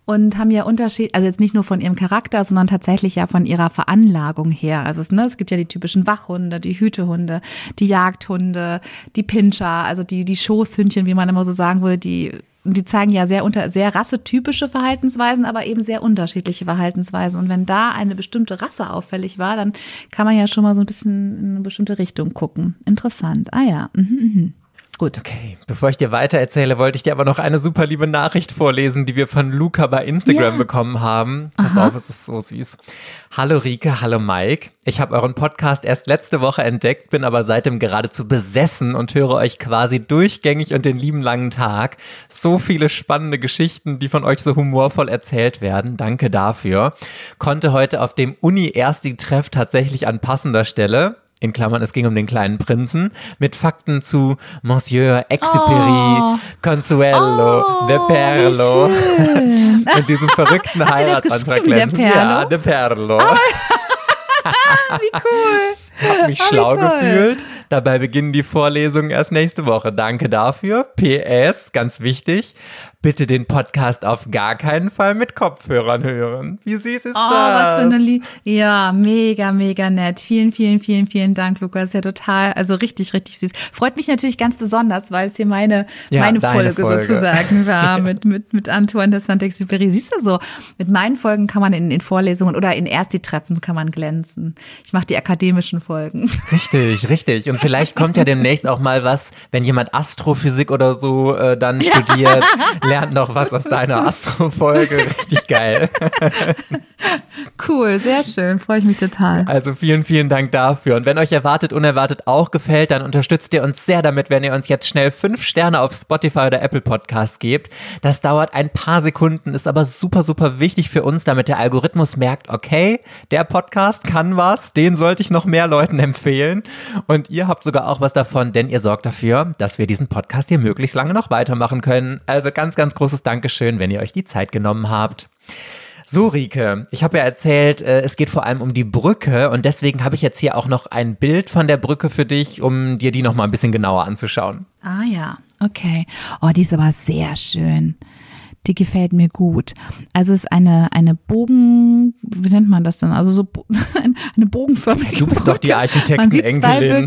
B: und haben ja Unterschied, also jetzt nicht nur von ihrem Charakter, sondern tatsächlich ja von ihrer Veranlagung her. Also es, ne, es gibt ja die typischen Wachhunde, die Hütehunde, die Jagdhunde, die Pinscher, also die, die Schoßhündchen, wie man immer so sagen würde, die die zeigen ja sehr unter sehr rassetypische Verhaltensweisen, aber eben sehr unterschiedliche Verhaltensweisen. Und wenn da eine bestimmte Rasse auffällig war, dann kann man ja schon mal so ein bisschen in eine bestimmte Richtung gucken. Interessant. Ah ja. Mhm, mhm. Gut.
A: Okay, bevor ich dir weiter erzähle, wollte ich dir aber noch eine super liebe Nachricht vorlesen, die wir von Luca bei Instagram
B: Ja.
A: bekommen haben. Pass auf, es ist so süß. Hallo Rike, hallo Mike. Ich habe euren Podcast erst letzte Woche entdeckt, bin aber seitdem geradezu besessen und höre euch quasi durchgängig und den lieben langen Tag. So viele spannende Geschichten, die von euch so humorvoll erzählt werden. Danke dafür. Konnte heute auf dem Uni-Ersti-Treff tatsächlich an passender Stelle in Klammern, es ging um den kleinen Prinzen, mit Fakten zu Monsieur Exupéry,
B: Oh.
A: Consuelo, De Perlo und diesem verrückten Heiratsantrag
B: De. Perlo?
A: Ja, De Perlo.
B: Wie cool.
A: Hab mich
B: wie
A: schlau gefühlt. Dabei beginnen die Vorlesungen erst nächste Woche. Danke dafür. PS, ganz wichtig, bitte den Podcast auf gar keinen Fall mit Kopfhörern hören. Wie süß ist
B: Oh,
A: das?
B: was für eine Lie Ja, mega, mega nett. Vielen, vielen, vielen, vielen Dank, Lukas. Ja, total, also richtig, richtig süß. Freut mich natürlich ganz besonders, weil es hier meine,
A: Ja,
B: meine Folge,
A: Folge.
B: sozusagen war mit, mit, mit Antoine de Saint-Exupéry. Siehst du so, mit meinen Folgen kann man in, in Vorlesungen oder in Ersti-Treffen kann man glänzen. Ich mache die akademischen Folgen.
A: Richtig, richtig. Und vielleicht kommt ja demnächst auch mal was, wenn jemand Astrophysik oder so äh, dann studiert, lernt noch was aus deiner Astrofolge. Richtig geil.
B: Cool, sehr schön, freue ich mich total.
A: Also vielen, vielen Dank dafür. Und wenn euch erwartet, unerwartet auch gefällt, dann unterstützt ihr uns sehr damit, wenn ihr uns jetzt schnell fünf Sterne auf Spotify oder Apple Podcasts gebt. Das dauert ein paar Sekunden, ist aber super, super wichtig für uns, damit der Algorithmus merkt, okay, der Podcast kann was, den sollte ich noch mehr Leuten empfehlen. Und ihr habt sogar auch was davon, denn ihr sorgt dafür, dass wir diesen Podcast hier möglichst lange noch weitermachen können. Also ganz, ganz großes Dankeschön, wenn ihr euch die Zeit genommen habt. So, Rike, ich habe ja erzählt, äh, es geht vor allem um die Brücke und deswegen habe ich jetzt hier auch noch ein Bild von der Brücke für dich, um dir die noch mal ein bisschen genauer anzuschauen.
B: Ah ja, okay. Oh, die ist aber sehr schön. Die gefällt mir gut. Also es ist eine, eine Bogen, wie nennt man das denn? Also so eine bogenförmige
A: Du bist doch die
B: Brücke. Man sieht zwei.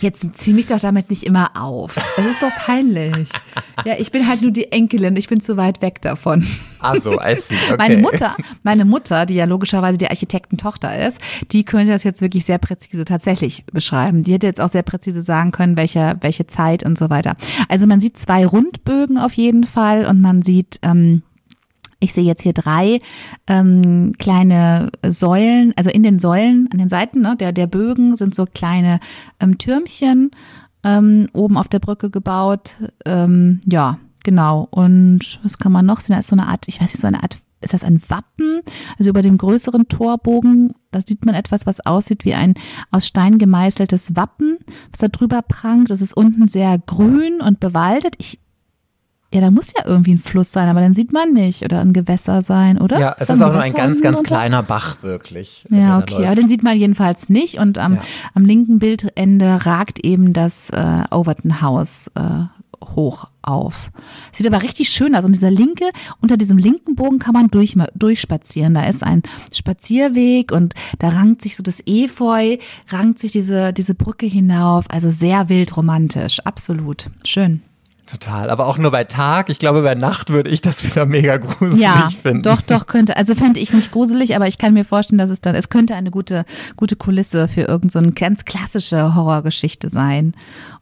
B: Jetzt zieh mich doch damit nicht immer auf. Das ist doch peinlich. Ja, ich bin halt nur die Enkelin. Ich bin zu weit weg davon.
A: Ah so, I see, okay.
B: Meine Mutter, meine Mutter, die ja logischerweise die Architektentochter ist, die könnte das jetzt wirklich sehr präzise tatsächlich beschreiben. Die hätte jetzt auch sehr präzise sagen können, welche, welche Zeit und so weiter. Also man sieht zwei Rundbögen auf jeden Fall und man sieht, ähm, ich sehe jetzt hier drei ähm, kleine Säulen, also in den Säulen, an den Seiten ne, der, der Bögen sind so kleine ähm, Türmchen ähm, oben auf der Brücke gebaut. Ähm, ja, genau. Und was kann man noch sehen? Da ist so eine Art, ich weiß nicht, so eine Art, ist das ein Wappen? Also über dem größeren Torbogen, da sieht man etwas, was aussieht wie ein aus Stein gemeißeltes Wappen, was da drüber prangt. Das ist unten sehr grün und bewaldet. Ich ja, da muss ja irgendwie ein Fluss sein, aber dann sieht man nicht. Oder ein Gewässer sein, oder?
A: Ja, es ist auch nur ein ganz, ganz kleiner Bach, wirklich.
B: Ja, okay, aber den sieht man jedenfalls nicht. Und am,
A: Ja.
B: am linken Bildende ragt eben das äh, Overton House äh, hoch auf. Sieht aber richtig schön aus. Und dieser linke, unter diesem linken Bogen kann man durch, durchspazieren. Da ist ein Spazierweg und da rankt sich so das Efeu, rankt sich diese, diese Brücke hinauf. Also sehr wild romantisch. Absolut. Schön.
A: Total, aber auch nur bei Tag. Ich glaube, bei Nacht würde ich das wieder mega gruselig
B: Ja,
A: finden.
B: doch, doch, könnte. Also fände ich nicht gruselig, aber ich kann mir vorstellen, dass es dann, es könnte eine gute, gute Kulisse für irgendeine so eine ganz klassische Horrorgeschichte sein.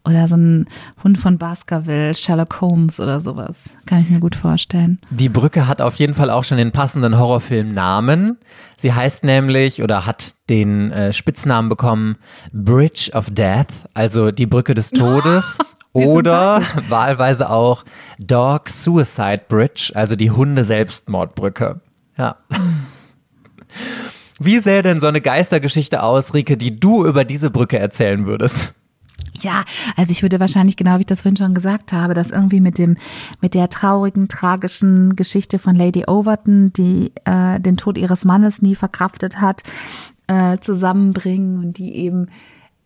B: Oder so ein Hund von Baskerville, Sherlock Holmes oder sowas. Kann ich mir gut vorstellen.
A: Die Brücke hat auf jeden Fall auch schon den passenden Horrorfilm Namen. Sie heißt nämlich oder hat den äh, Spitznamen bekommen Bridge of Death, also die Brücke des Todes. Oder wahlweise auch Dog Suicide Bridge, also die Hunde-Selbstmordbrücke. Ja. Wie sähe denn so eine Geistergeschichte aus, Rike, die du über diese Brücke erzählen würdest?
B: Ja, also ich würde wahrscheinlich genau wie ich das vorhin schon gesagt habe, das irgendwie mit dem mit der traurigen tragischen Geschichte von Lady Overton, die äh, den Tod ihres Mannes nie verkraftet hat, äh, zusammenbringen und die eben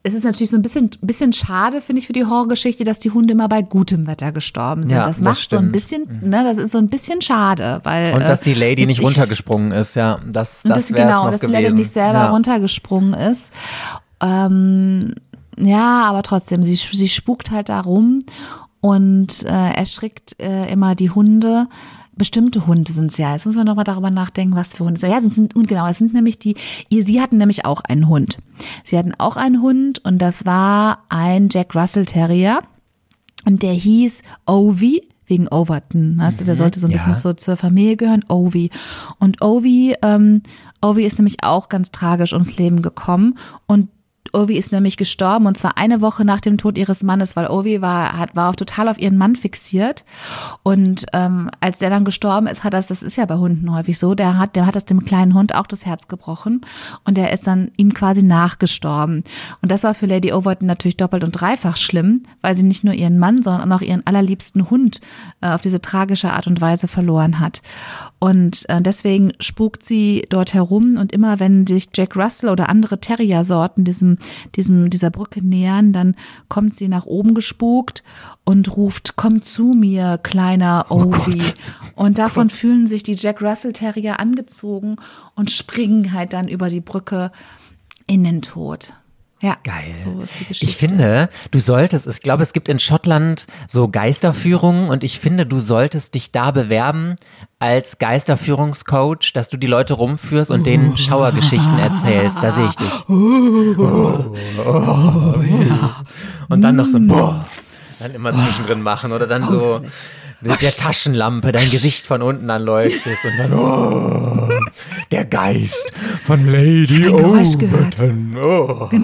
B: es ist natürlich so ein bisschen, bisschen schade, finde ich, für die Horrorgeschichte, dass die Hunde immer bei gutem Wetter gestorben sind.
A: Ja,
B: das
A: das
B: macht so ein
A: stimmt.
B: bisschen, ne, das ist so ein bisschen schade, weil.
A: Und dass die
B: äh,
A: Lady
B: jetzt
A: nicht
B: ich-
A: runtergesprungen ist, ja. Das, das
B: das, genau,
A: noch
B: dass die
A: gewesen.
B: Lady nicht selber
A: ja.
B: runtergesprungen ist. Ähm, ja, aber trotzdem, sie, sie spukt halt da rum und äh, erschrickt äh, immer die Hunde. Bestimmte Hunde sind es ja. Jetzt muss man noch mal darüber nachdenken, was für Hunde es sind. Ja, sind, und genau, es sind nämlich die, ihr, sie hatten nämlich auch einen Hund. Sie hatten auch einen Hund und das war ein Jack Russell Terrier. Und der hieß Ovi, wegen Overton. Weißt du, der sollte so ein bisschen
A: Mhm. ja.
B: so zur Familie gehören, Ovi. Und Ovi, ähm, Ovi ist nämlich auch ganz tragisch ums Leben gekommen. Und Ovi ist nämlich gestorben und zwar eine Woche nach dem Tod ihres Mannes, weil Ovi war, hat, war auch total auf ihren Mann fixiert. Und ähm, als der dann gestorben ist, hat das, das ist ja bei Hunden häufig so, der hat, der hat das dem kleinen Hund auch das Herz gebrochen und der ist dann ihm quasi nachgestorben. Und das war für Lady Overton natürlich doppelt und dreifach schlimm, weil sie nicht nur ihren Mann, sondern auch ihren allerliebsten Hund äh, auf diese tragische Art und Weise verloren hat. Und äh, deswegen spukt sie dort herum und immer wenn sich Jack Russell oder andere Terrier-Sorten diesem, diesem, dieser Brücke nähern, dann kommt sie nach oben gespukt und ruft, komm zu mir, kleiner Ovi. und davon fühlen sich die Jack Russell Terrier angezogen und springen halt dann über die Brücke in den Tod. Ja,
A: Geil.
B: so ist die Geschichte.
A: Ich finde, du solltest, ich glaube, es gibt in Schottland so Geisterführungen und ich finde, du solltest dich da bewerben als Geisterführungscoach, dass du die Leute rumführst und denen Schauergeschichten erzählst. Da sehe ich dich. Und dann noch so ein Boah, dann immer zwischendrin machen oder dann so mit der Taschenlampe dein Gesicht von unten anleuchtest und dann oh, der Geist von Lady. Overton. Oh.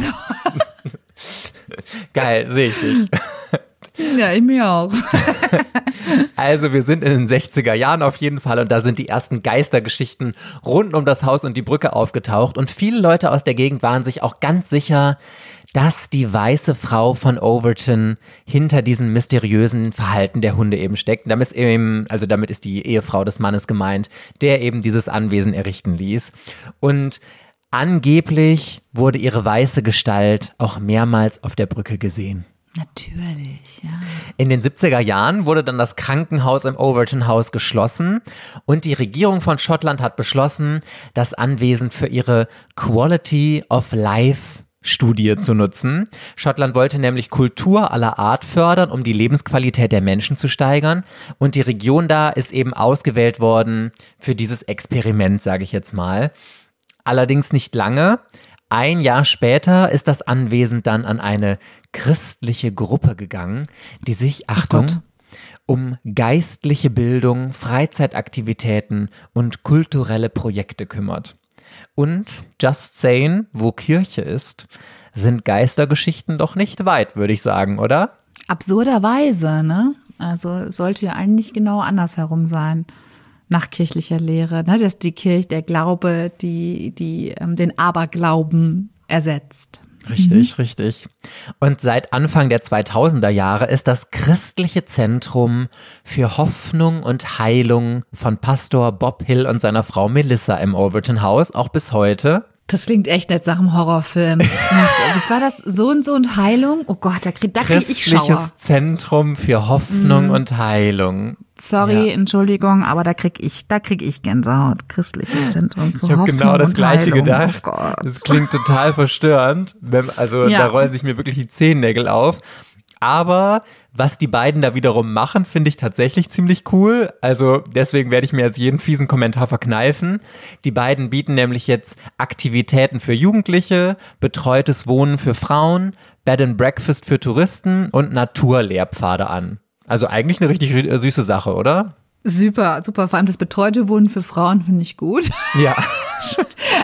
A: Geil, sehe ich dich.
B: Ja, ich mir auch.
A: Also wir sind in den 60er Jahren auf jeden Fall und da sind die ersten Geistergeschichten rund um das Haus und die Brücke aufgetaucht und viele Leute aus der Gegend waren sich auch ganz sicher, dass die weiße Frau von Overton hinter diesem mysteriösen Verhalten der Hunde eben steckt. Damit ist eben, also damit ist die Ehefrau des Mannes gemeint, der eben dieses Anwesen errichten ließ. Und angeblich wurde ihre weiße Gestalt auch mehrmals auf der Brücke gesehen.
B: Natürlich, ja.
A: In den 70er Jahren wurde dann das Krankenhaus im Overton House geschlossen und die Regierung von Schottland hat beschlossen, das Anwesen für ihre Quality of Life Studie zu nutzen. Schottland wollte nämlich Kultur aller Art fördern, um die Lebensqualität der Menschen zu steigern. Und die Region da ist eben ausgewählt worden für dieses Experiment, sage ich jetzt mal. Allerdings nicht lange. Ein Jahr später ist das Anwesen dann an eine christliche Gruppe gegangen, die sich, Achtung, um geistliche Bildung, Freizeitaktivitäten und kulturelle Projekte kümmert. Und just saying, wo Kirche ist, sind Geistergeschichten doch nicht weit, würde ich sagen, oder?
B: Absurderweise, ne? Also sollte ja eigentlich genau andersherum sein. Nach kirchlicher Lehre, ne? dass die Kirche, der Glaube, die, die ähm, den Aberglauben ersetzt.
A: Richtig, richtig. Und seit Anfang der 2000er Jahre ist das christliche Zentrum für Hoffnung und Heilung von Pastor Bob Hill und seiner Frau Melissa im Overton House auch bis heute.
B: Das klingt echt nicht nach einem Horrorfilm. Nach, war das? So und so und Heilung? Oh Gott, da krieg, da krieg ich
A: Christliches
B: Schauer.
A: Zentrum für Hoffnung und Heilung.
B: Sorry,
A: Ja.
B: Entschuldigung, aber da krieg ich, da krieg ich Gänsehaut. Christliches Zentrum für
A: Ich habe
B: Hoffnung
A: genau das
B: und
A: Gleiche
B: Heilung.
A: gedacht.
B: Oh Gott.
A: Das klingt total verstörend. Also
B: Ja.
A: da rollen sich mir wirklich die Zehennägel auf. Aber was die beiden da wiederum machen, finde ich tatsächlich ziemlich cool. Also deswegen werde ich mir jetzt jeden fiesen Kommentar verkneifen. Die beiden bieten nämlich jetzt Aktivitäten für Jugendliche, betreutes Wohnen für Frauen, Bed and Breakfast für Touristen und Naturlehrpfade an. Also eigentlich eine richtig süße Sache, oder?
B: Super, super. Vor allem das betreute Wohnen für Frauen finde ich gut.
A: Ja.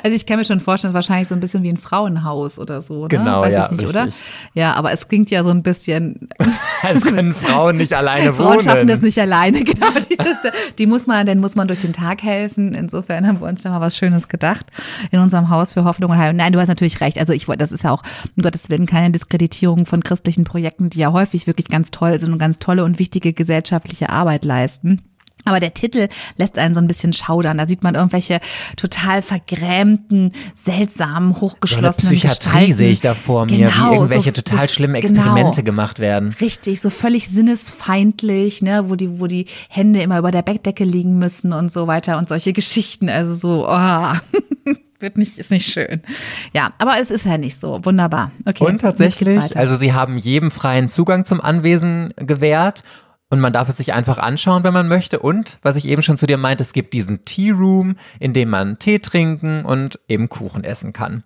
B: Also ich kann mir schon vorstellen, wahrscheinlich so ein bisschen wie ein Frauenhaus oder so. Ne?
A: Genau,
B: Weiß
A: ja,
B: ich nicht, oder?
A: richtig.
B: Ja, aber es klingt ja so ein bisschen.
A: Als können Frauen nicht alleine
B: Frauen
A: wohnen.
B: schaffen das nicht alleine, genau. Dieses, die muss man, den muss man durch den Tag helfen. Insofern haben wir uns da mal was Schönes gedacht in unserem Haus für Hoffnung und Heilung. Nein, du hast natürlich recht. Also ich wollte, das ist ja auch um Gottes Willen keine Diskreditierung von christlichen Projekten, die ja häufig wirklich ganz toll sind und ganz tolle und wichtige gesellschaftliche Arbeit leisten. Aber der Titel lässt einen so ein bisschen schaudern. Da sieht man irgendwelche total vergrämten, seltsamen,
A: So
B: hochgeschlossenen
A: Psychiatrie
B: Gestalten.
A: sehe ich da vor mir, wie
B: Genau,
A: irgendwelche
B: so-
A: total
B: so-
A: schlimmen
B: genau.
A: Experimente gemacht werden.
B: Richtig, so völlig sinnesfeindlich, ne, wo die, wo die Hände immer über der Bettdecke liegen müssen und so weiter und solche Geschichten. Also so, oh, wird nicht, ist nicht schön. Ja, aber es ist ja nicht so. Wunderbar. Okay.
A: Und tatsächlich, also sie haben jedem freien Zugang zum Anwesen gewährt und man darf es sich einfach anschauen, wenn man möchte. Und, was ich eben schon zu dir meinte, es gibt diesen Tea Room, in dem man Tee trinken und eben Kuchen essen kann.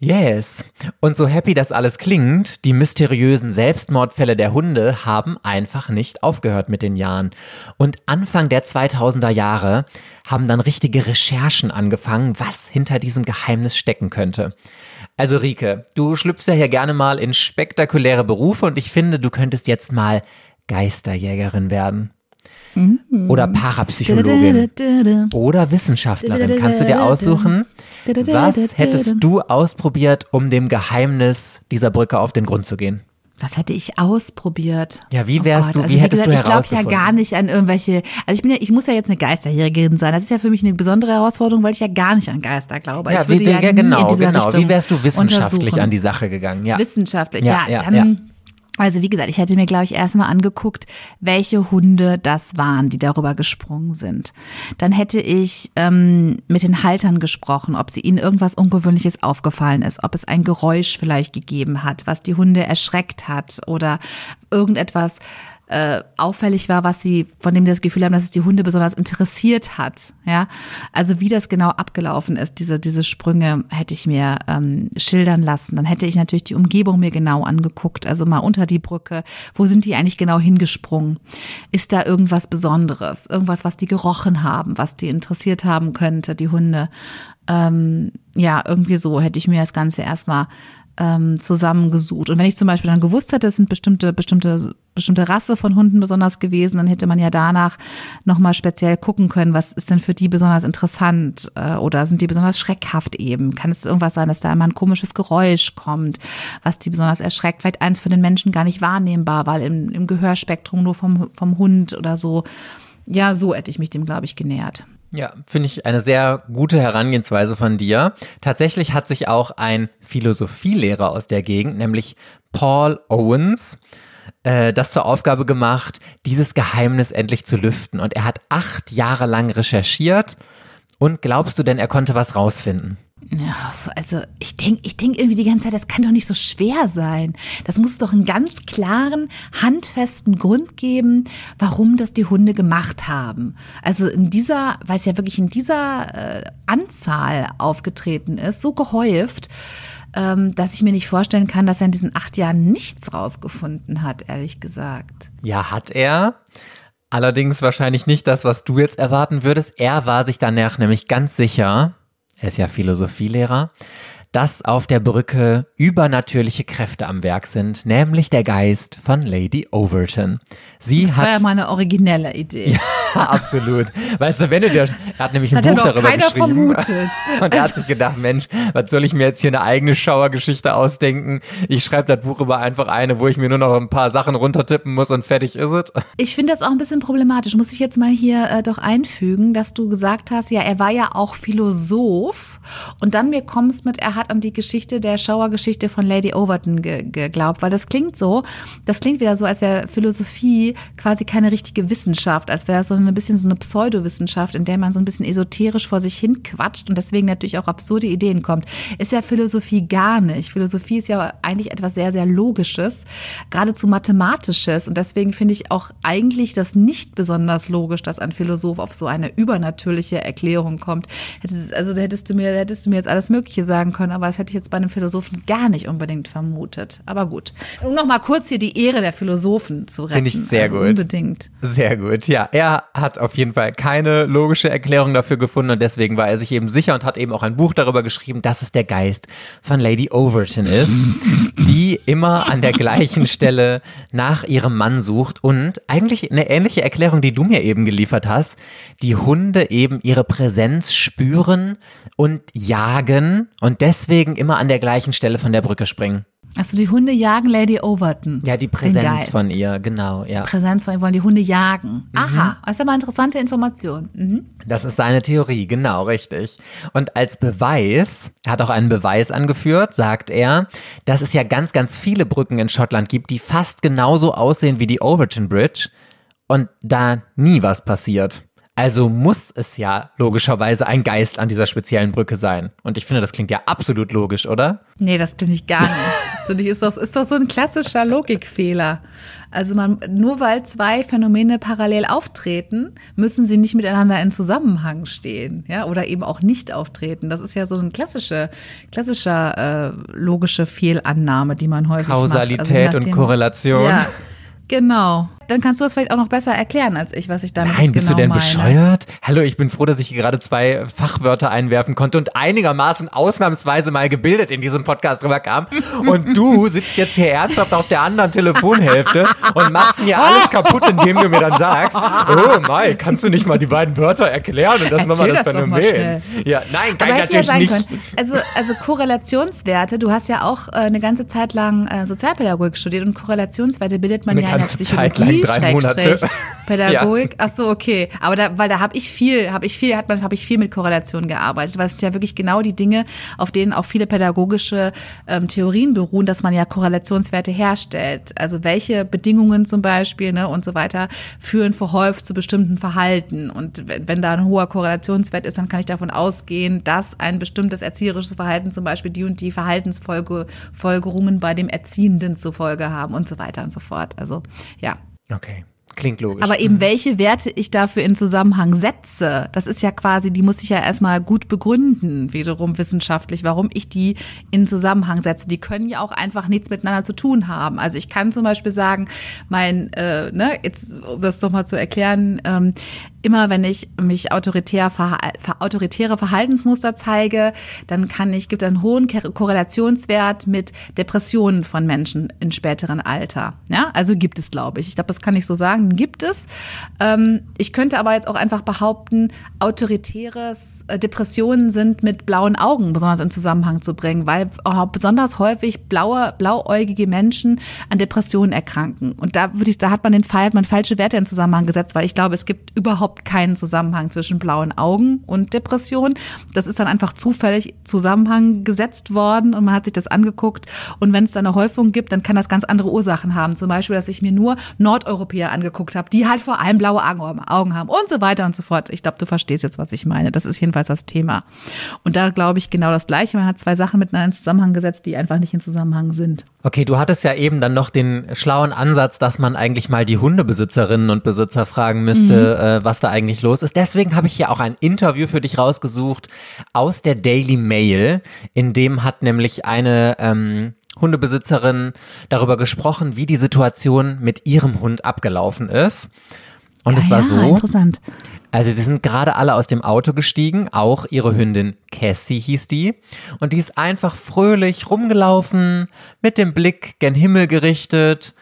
A: Yes. Und so happy das alles klingt, die mysteriösen Selbstmordfälle der Hunde haben einfach nicht aufgehört mit den Jahren. Und Anfang der 2000er Jahre haben dann richtige Recherchen angefangen, was hinter diesem Geheimnis stecken könnte. Also Rike, du schlüpfst ja hier gerne mal in spektakuläre Berufe und ich finde, du könntest jetzt mal Geisterjägerin werden. Oder Parapsychologin. Oder Wissenschaftlerin. Kannst du dir aussuchen, was hättest du ausprobiert, um dem Geheimnis dieser Brücke auf den Grund zu gehen?
B: Was hätte ich ausprobiert?
A: Ja, wie wärst du-
B: also
A: wie hättest du
B: Ich glaube ja gar nicht an irgendwelche, also ich bin ja, ich muss ja jetzt eine Geisterjägerin sein. Das ist ja für mich eine besondere Herausforderung, weil ich ja gar nicht an Geister glaube.
A: Ja,
B: ich würde
A: wie,
B: ja,
A: ja genau, genau.
B: Richtung
A: Wie wärst du wissenschaftlich an die Sache gegangen? Ja.
B: Wissenschaftlich,
A: Ja,
B: ja,
A: ja,
B: dann. Also wie gesagt, ich hätte mir, glaube ich, erstmal angeguckt, welche Hunde das waren, die darüber gesprungen sind. Dann hätte ich ähm, mit den Haltern gesprochen, ob sie ihnen irgendwas Ungewöhnliches aufgefallen ist, ob es ein Geräusch vielleicht gegeben hat, was die Hunde erschreckt hat oder irgendetwas äh, auffällig war, was sie, von dem sie das Gefühl haben, dass es die Hunde besonders interessiert hat. Ja, also wie das genau abgelaufen ist, diese diese Sprünge hätte ich mir ähm, schildern lassen. Dann hätte ich natürlich die Umgebung mir genau angeguckt, also mal unter die Brücke. Wo sind die eigentlich genau hingesprungen? Ist da irgendwas Besonderes, irgendwas, was die gerochen haben, was die interessiert haben könnte, die Hunde? Ähm, ja, irgendwie so hätte ich mir das Ganze erstmal ähm, zusammengesucht. Und wenn ich zum Beispiel dann gewusst hätte, es sind bestimmte, bestimmte, bestimmte Rasse von Hunden besonders gewesen, dann hätte man ja danach nochmal speziell gucken können, was ist denn für die besonders interessant äh, oder sind die besonders schreckhaft eben? Kann es irgendwas sein, dass da immer ein komisches Geräusch kommt, was die besonders erschreckt? Vielleicht eins für den Menschen gar nicht wahrnehmbar, weil im, im Gehörspektrum nur vom, vom Hund oder so. Ja, so hätte ich mich dem, glaube ich, genähert.
A: Ja, finde ich eine sehr gute Herangehensweise von dir. Tatsächlich hat sich auch ein Philosophielehrer aus der Gegend, nämlich Paul Owens, äh, das zur Aufgabe gemacht, dieses Geheimnis endlich zu lüften. Und er hat acht Jahre lang recherchiert. Und glaubst du denn, er konnte was rausfinden?
B: Ja, also ich denke ich denk irgendwie die ganze Zeit, das kann doch nicht so schwer sein. Das muss doch einen ganz klaren, handfesten Grund geben, warum das die Hunde gemacht haben. Also in dieser, weil es ja wirklich in dieser äh, Anzahl aufgetreten ist, so gehäuft, ähm, dass ich mir nicht vorstellen kann, dass er in diesen acht Jahren nichts rausgefunden hat, ehrlich gesagt.
A: Ja, hat er. Allerdings wahrscheinlich nicht das, was du jetzt erwarten würdest. Er war sich danach nämlich ganz sicher, er ist ja Philosophielehrer, dass auf der Brücke übernatürliche Kräfte am Werk sind, nämlich der Geist von Lady Overton. Sie
B: Das
A: hat
B: war ja mal eine originelle Idee.
A: absolut. Weißt du, wenn du dir, er hat nämlich ein
B: Hat ja
A: Buch
B: noch
A: darüber
B: keiner
A: geschrieben.
B: vermutet.
A: Und er hat sich gedacht, Mensch, was soll ich mir jetzt hier eine eigene Schauergeschichte ausdenken? Ich schreibe das Buch über einfach eine, wo ich mir nur noch ein paar Sachen runtertippen muss und fertig ist es.
B: Ich finde das auch ein bisschen problematisch. Muss ich jetzt mal hier äh, doch einfügen, dass du gesagt hast, ja, er war ja auch Philosoph und dann mir kommst mit, er hat an die Geschichte der Schauergeschichte von Lady Overton ge geglaubt, weil das klingt so, das klingt wieder so, als wäre Philosophie quasi keine richtige Wissenschaft, als wäre das so ein bisschen so eine Pseudowissenschaft, in der man so ein bisschen esoterisch vor sich hin quatscht und deswegen natürlich auch absurde Ideen kommt. Ist ja Philosophie gar nicht. Philosophie ist ja eigentlich etwas sehr, sehr Logisches, geradezu Mathematisches und deswegen finde ich auch eigentlich das nicht besonders logisch, dass ein Philosoph auf so eine übernatürliche Erklärung kommt. Also da hättest du mir, hättest du mir jetzt alles Mögliche sagen können, aber das hätte ich jetzt bei einem Philosophen gar nicht unbedingt vermutet. Aber gut. Um noch mal kurz hier die Ehre der Philosophen zu retten.
A: Finde ich sehr
B: also
A: gut.
B: Unbedingt.
A: Sehr gut, ja. Er hat auf jeden Fall keine logische Erklärung dafür gefunden und deswegen war er sich eben sicher und hat eben auch ein Buch darüber geschrieben, dass es der Geist von Lady Overton ist, die immer an der gleichen Stelle nach ihrem Mann sucht und eigentlich eine ähnliche Erklärung, die du mir eben geliefert hast, die Hunde eben ihre Präsenz spüren und jagen und deswegen immer an der gleichen Stelle von der Brücke springen.
B: Also die Hunde jagen Lady Overton.
A: Ja, die Präsenz von ihr, genau, ja.
B: Präsenz von ihr wollen die Hunde jagen. Aha, das ist aber interessante Information. Mhm.
A: Das ist seine Theorie, genau, richtig. Und als Beweis, er hat auch einen Beweis angeführt, sagt er, dass es ja ganz, ganz viele Brücken in Schottland gibt, die fast genauso aussehen wie die Overton Bridge und da nie was passiert. Also muss es ja logischerweise ein Geist an dieser speziellen Brücke sein. Und ich finde, das klingt ja absolut logisch, oder?
B: Nee, das finde ich gar nicht. Das finde ich ist doch, ist doch so ein klassischer Logikfehler. Also man, nur weil zwei Phänomene parallel auftreten, müssen sie nicht miteinander in Zusammenhang stehen, ja, oder eben auch nicht auftreten. Das ist ja so ein klassische, klassischer äh, logische Fehlannahme, die man häufig macht. Also je
A: Kausalität und
B: nachdem-
A: Korrelation.
B: Ja, genau. Dann kannst du das vielleicht auch noch besser erklären als ich, was ich damit
A: Nein, bist
B: genau
A: du denn
B: meine.
A: bescheuert? Hallo, ich bin froh, dass ich hier gerade zwei Fachwörter einwerfen konnte und einigermaßen ausnahmsweise mal gebildet in diesem Podcast rüberkam. Und du sitzt jetzt hier ernsthaft auf der anderen Telefonhälfte und machst mir alles kaputt, indem du mir dann sagst, oh Mai, kannst du nicht mal die beiden Wörter erklären und das nochmal das
B: das
A: Phänomen. Ja, nein, kann
B: Aber
A: ich
B: ja
A: natürlich
B: sein
A: nicht.
B: können. Also, also Korrelationswerte, du hast ja auch äh, eine ganze Zeit lang äh, Sozialpädagogik studiert und Korrelationswerte bildet man
A: Eine
B: ja in der
A: ganze Zeit lang,
B: Psychologie,
A: drei Monate.
B: Pädagogik. Ach so, okay. Aber da, weil da habe ich viel, habe ich viel, hat man, habe ich viel mit Korrelation gearbeitet, weil es sind ja wirklich genau die Dinge, auf denen auch viele pädagogische ähm, Theorien beruhen, dass man ja Korrelationswerte herstellt. Also welche Bedingungen zum Beispiel ne, und so weiter führen verhäuft zu bestimmten Verhalten. Und wenn, wenn da ein hoher Korrelationswert ist, dann kann ich davon ausgehen, dass ein bestimmtes erzieherisches Verhalten zum Beispiel die und die Verhaltensfolgerungen bei dem Erziehenden zur Folge haben und so weiter und so fort. Also ja.
A: Okay, klingt logisch.
B: Aber eben welche Werte ich dafür in Zusammenhang setze, das ist ja quasi, die muss ich ja erstmal gut begründen, wiederum wissenschaftlich, warum ich die in Zusammenhang setze. Die können ja auch einfach nichts miteinander zu tun haben. Also ich kann zum Beispiel sagen, mein, äh, ne, jetzt um das doch mal zu erklären, ähm, immer wenn ich mich autoritär, verha- ver, autoritäre Verhaltensmuster zeige, dann kann ich, gibt einen hohen Korrelationswert mit Depressionen von Menschen in späteren Alter. Ja, also gibt es, glaube ich. Ich glaube, das kann ich so sagen, gibt es. Ähm, ich könnte aber jetzt auch einfach behaupten, autoritäres äh, Depressionen sind mit blauen Augen besonders in Zusammenhang zu bringen, weil besonders häufig blaue, blauäugige Menschen an Depressionen erkranken. Und da würde ich, da hat man den Fall, man falsche Werte in Zusammenhang gesetzt, weil ich glaube, es gibt überhaupt keinen Zusammenhang zwischen blauen Augen und Depression. Das ist dann einfach zufällig Zusammenhang gesetzt worden und man hat sich das angeguckt. Und wenn es da eine Häufung gibt, dann kann das ganz andere Ursachen haben. Zum Beispiel, dass ich mir nur Nordeuropäer angeguckt habe, die halt vor allem blaue Augen haben und so weiter und so fort. Ich glaube, du verstehst jetzt, was ich meine. Das ist jedenfalls das Thema. Und da glaube ich genau das Gleiche. Man hat zwei Sachen miteinander in Zusammenhang gesetzt, die einfach nicht in Zusammenhang sind.
A: Okay, du hattest ja eben dann noch den schlauen Ansatz, dass man eigentlich mal die Hundebesitzerinnen und Besitzer fragen müsste, äh, was da eigentlich los ist. Deswegen habe ich hier auch ein Interview für dich rausgesucht aus der Daily Mail, in dem hat nämlich eine ähm, Hundebesitzerin darüber gesprochen, wie die Situation mit ihrem Hund abgelaufen ist. Und es
B: Ah
A: war
B: ja,
A: so,
B: Interessant.
A: also sie sind gerade alle aus dem Auto gestiegen, auch ihre Hündin Cassie hieß die. Und die ist einfach fröhlich rumgelaufen, mit dem Blick gen Himmel gerichtet,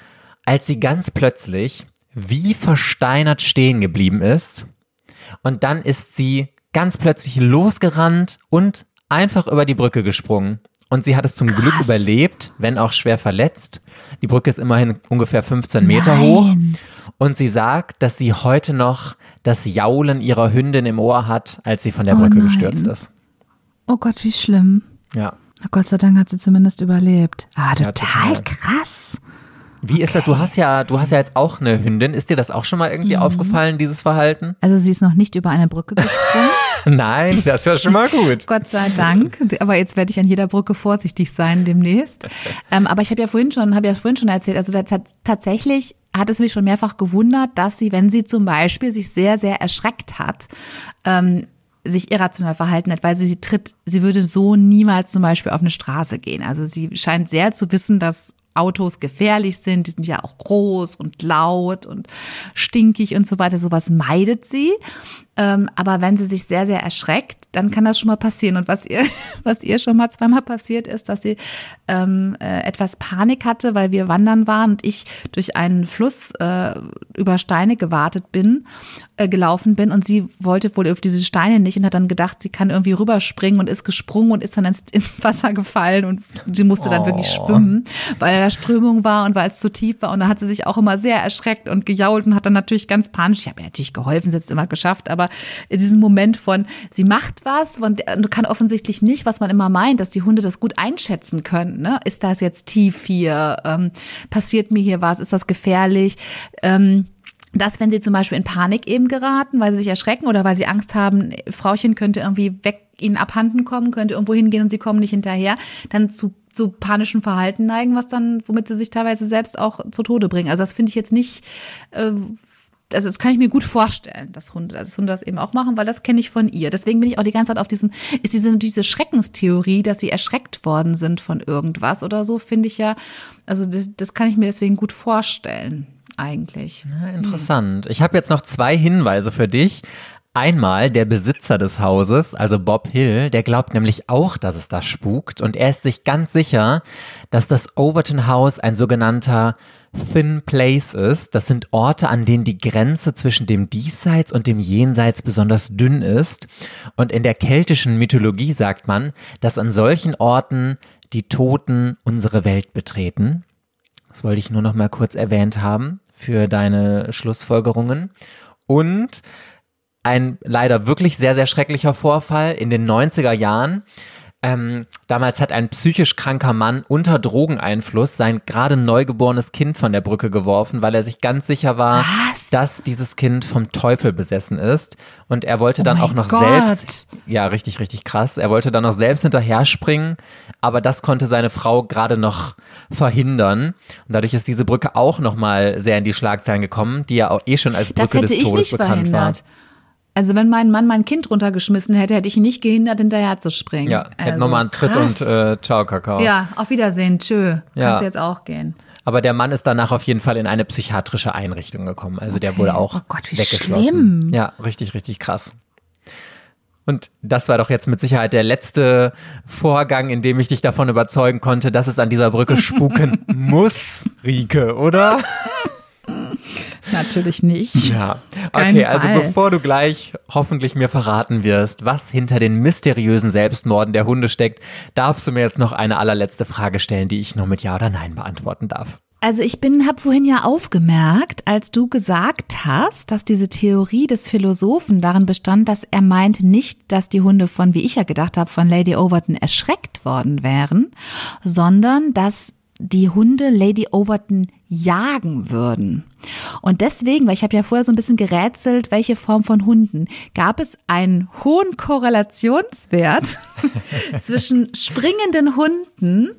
A: als sie ganz plötzlich wie versteinert stehen geblieben ist. Und dann ist sie ganz plötzlich losgerannt und einfach über die Brücke gesprungen. Und sie hat es zum Glück überlebt, wenn auch schwer verletzt. Die Brücke ist immerhin ungefähr 15 Meter
B: Nein.
A: hoch. Und sie sagt, dass sie heute noch das Jaulen ihrer Hündin im Ohr hat, als sie von der
B: Oh
A: Brücke
B: nein.
A: gestürzt ist.
B: Oh Gott, wie schlimm.
A: Ja.
B: Na Gott sei Dank hat sie zumindest überlebt. Ah,
A: Ja,
B: total
A: total.
B: krass.
A: Wie ist das? Du hast ja, du hast ja jetzt auch eine Hündin. Ist dir das auch schon mal
B: Mhm.
A: irgendwie aufgefallen, dieses Verhalten?
B: Also sie ist noch nicht über eine Brücke gesprungen.
A: Nein, das ist ja schon mal gut.
B: Gott sei Dank. Aber jetzt werde ich an jeder Brücke vorsichtig sein demnächst. Ähm, aber ich habe ja vorhin schon, habe ja vorhin schon erzählt, also tats- tatsächlich hat es mich schon mehrfach gewundert, dass sie, wenn sie zum Beispiel sich sehr, sehr erschreckt hat, ähm, sich irrational verhalten hat, weil sie, sie tritt, sie würde so niemals zum Beispiel auf eine Straße gehen. Also sie scheint sehr zu wissen, dass Autos gefährlich sind, die sind ja auch groß und laut und stinkig und so weiter. Sowas meidet sie. Ähm, aber wenn sie sich sehr, sehr erschreckt, dann kann das schon mal passieren. Und was ihr, was ihr schon mal zweimal passiert ist, dass sie ähm, äh, etwas Panik hatte, weil wir wandern waren und ich durch einen Fluss äh, über Steine gewartet bin, äh, gelaufen bin und sie wollte wohl auf diese Steine nicht und hat dann gedacht, sie kann irgendwie rüberspringen und ist gesprungen und ist dann ins, ins Wasser gefallen und sie musste dann wirklich schwimmen, weil da Strömung war und weil es zu tief war und da hat sie sich auch immer sehr erschreckt und gejault und hat dann natürlich ganz panisch, ich habe ihr natürlich geholfen, sie hat es immer geschafft, aber in diesem Moment von, sie macht was und du kann offensichtlich nicht, was man immer meint, dass die Hunde das gut einschätzen können, ne? ist das jetzt tief hier, ähm, passiert mir hier was, ist das gefährlich, ähm, dass wenn sie zum Beispiel in Panik eben geraten, weil sie sich erschrecken oder weil sie Angst haben, Frauchen könnte irgendwie weg ihnen abhanden kommen, könnte irgendwo hingehen und sie kommen nicht hinterher, dann zu zu panischem Verhalten neigen, was dann, womit sie sich teilweise selbst auch zu Tode bringen. Also das finde ich jetzt nicht, äh, also das kann ich mir gut vorstellen, dass Hunde, dass Hunde das eben auch machen, weil das kenne ich von ihr. Deswegen bin ich auch die ganze Zeit auf diesem, ist diese, diese Schreckenstheorie, dass sie erschreckt worden sind von irgendwas oder so, finde ich ja, also das, das kann ich mir deswegen gut vorstellen, eigentlich.
A: Ja, interessant. Ich habe jetzt noch zwei Hinweise für dich. Einmal der Besitzer des Hauses, also Bob Hill, der glaubt nämlich auch, dass es da spukt und er ist sich ganz sicher, dass das Overton House ein sogenannter Thin Place ist. Das sind Orte, an denen die Grenze zwischen dem Diesseits und dem Jenseits besonders dünn ist. Und in der keltischen Mythologie sagt man, dass an solchen Orten die Toten unsere Welt betreten. Das wollte ich nur noch mal kurz erwähnt haben für deine Schlussfolgerungen. Und ein leider wirklich sehr, sehr schrecklicher Vorfall in den 90er Jahren. Ähm, damals hat ein psychisch kranker Mann unter Drogeneinfluss sein gerade neugeborenes Kind von der Brücke geworfen, weil er sich ganz sicher war,
B: Was?
A: dass dieses Kind vom Teufel besessen ist. Und er wollte dann
B: Oh
A: auch noch
B: Gott.
A: selbst, ja, richtig, richtig krass. Er wollte dann noch selbst hinterher springen, aber das konnte seine Frau gerade noch verhindern. Und dadurch ist diese Brücke auch nochmal sehr in die Schlagzeilen gekommen, die ja auch eh schon als Brücke des Todes bekannt
B: verhindert.
A: war.
B: Also wenn mein Mann mein Kind runtergeschmissen hätte, hätte ich ihn nicht gehindert, hinterher zu springen.
A: Ja, hätte
B: also,
A: nochmal einen Tritt
B: krass.
A: und äh, ciao, Kakao.
B: Ja, auf Wiedersehen, tschö.
A: Ja.
B: Kannst jetzt auch gehen.
A: Aber der Mann ist danach auf jeden Fall in eine psychiatrische Einrichtung gekommen. Also der
B: Okay.
A: wurde auch
B: Oh Gott, wie
A: weggeschlossen.
B: schlimm.
A: Ja, richtig, richtig krass. Und das war doch jetzt mit Sicherheit der letzte Vorgang, in dem ich dich davon überzeugen konnte, dass es an dieser Brücke spuken muss, Rike, oder?
B: Natürlich nicht.
A: Ja. Okay, also bevor du gleich hoffentlich mir verraten wirst, was hinter den mysteriösen Selbstmorden der Hunde steckt, darfst du mir jetzt noch eine allerletzte Frage stellen, die ich nur mit Ja oder Nein beantworten darf.
B: Also ich bin, habe vorhin ja aufgemerkt, als du gesagt hast, dass diese Theorie des Philosophen darin bestand, dass er meint nicht, dass die Hunde von, wie ich ja gedacht habe, von Lady Overton erschreckt worden wären, sondern dass die Hunde Lady Overton jagen würden. Und deswegen, weil ich habe ja vorher so ein bisschen gerätselt, welche Form von Hunden, gab es einen hohen Korrelationswert zwischen springenden Hunden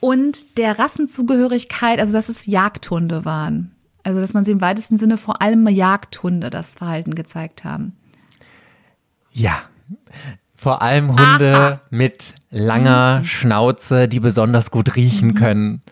B: und der Rassenzugehörigkeit, also dass es Jagdhunde waren. Also dass man sie im weitesten Sinne vor allem Jagdhunde das Verhalten gezeigt haben.
A: Ja. Vor allem Hunde mit langer Schnauze, die besonders gut riechen können.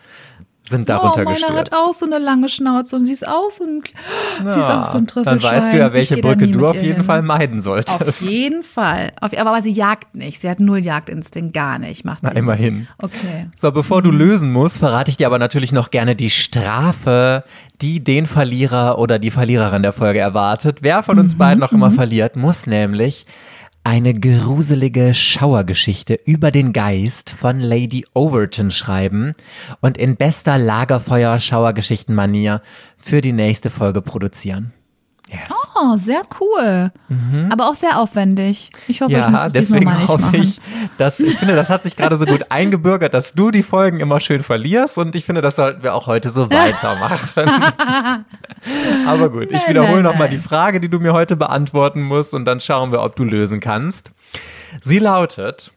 A: sind
B: Oh,
A: darunter
B: meine
A: gestürzt.
B: hat auch so eine lange Schnauze und sie ist auch so ein, sie ist auch so ein
A: Dann weißt du ja, welche Brücke du auf jeden
B: hin.
A: Fall meiden
B: Auf
A: solltest.
B: jeden Fall. Auf, aber sie jagt nicht. Sie hat null Jagdinstinkt, gar nicht. Macht
A: Na,
B: sie
A: immerhin.
B: Nicht. Okay.
A: So, bevor du lösen musst, verrate ich dir aber natürlich noch gerne die Strafe, die den Verlierer oder die Verliererin der Folge erwartet. Wer von uns beiden noch immer verliert, muss nämlich eine gruselige Schauergeschichte über den Geist von Lady Overton schreiben und in bester Lagerfeuer-Schauergeschichten-Manier für die nächste Folge produzieren. Yes.
B: Oh, sehr cool. Aber auch sehr aufwendig. Ich hoffe, ich muss
A: Mhm. Ja,
B: es diesmal
A: deswegen
B: mal nicht
A: hoffe
B: machen.
A: ich, dass ich finde, das hat sich gerade so gut eingebürgert, dass du die Folgen immer schön verlierst und ich finde, das sollten wir auch heute so weitermachen. Aber gut, ich wiederhole nochmal die. Frage, die du mir heute beantworten musst und dann schauen wir, ob du lösen kannst. Sie lautet,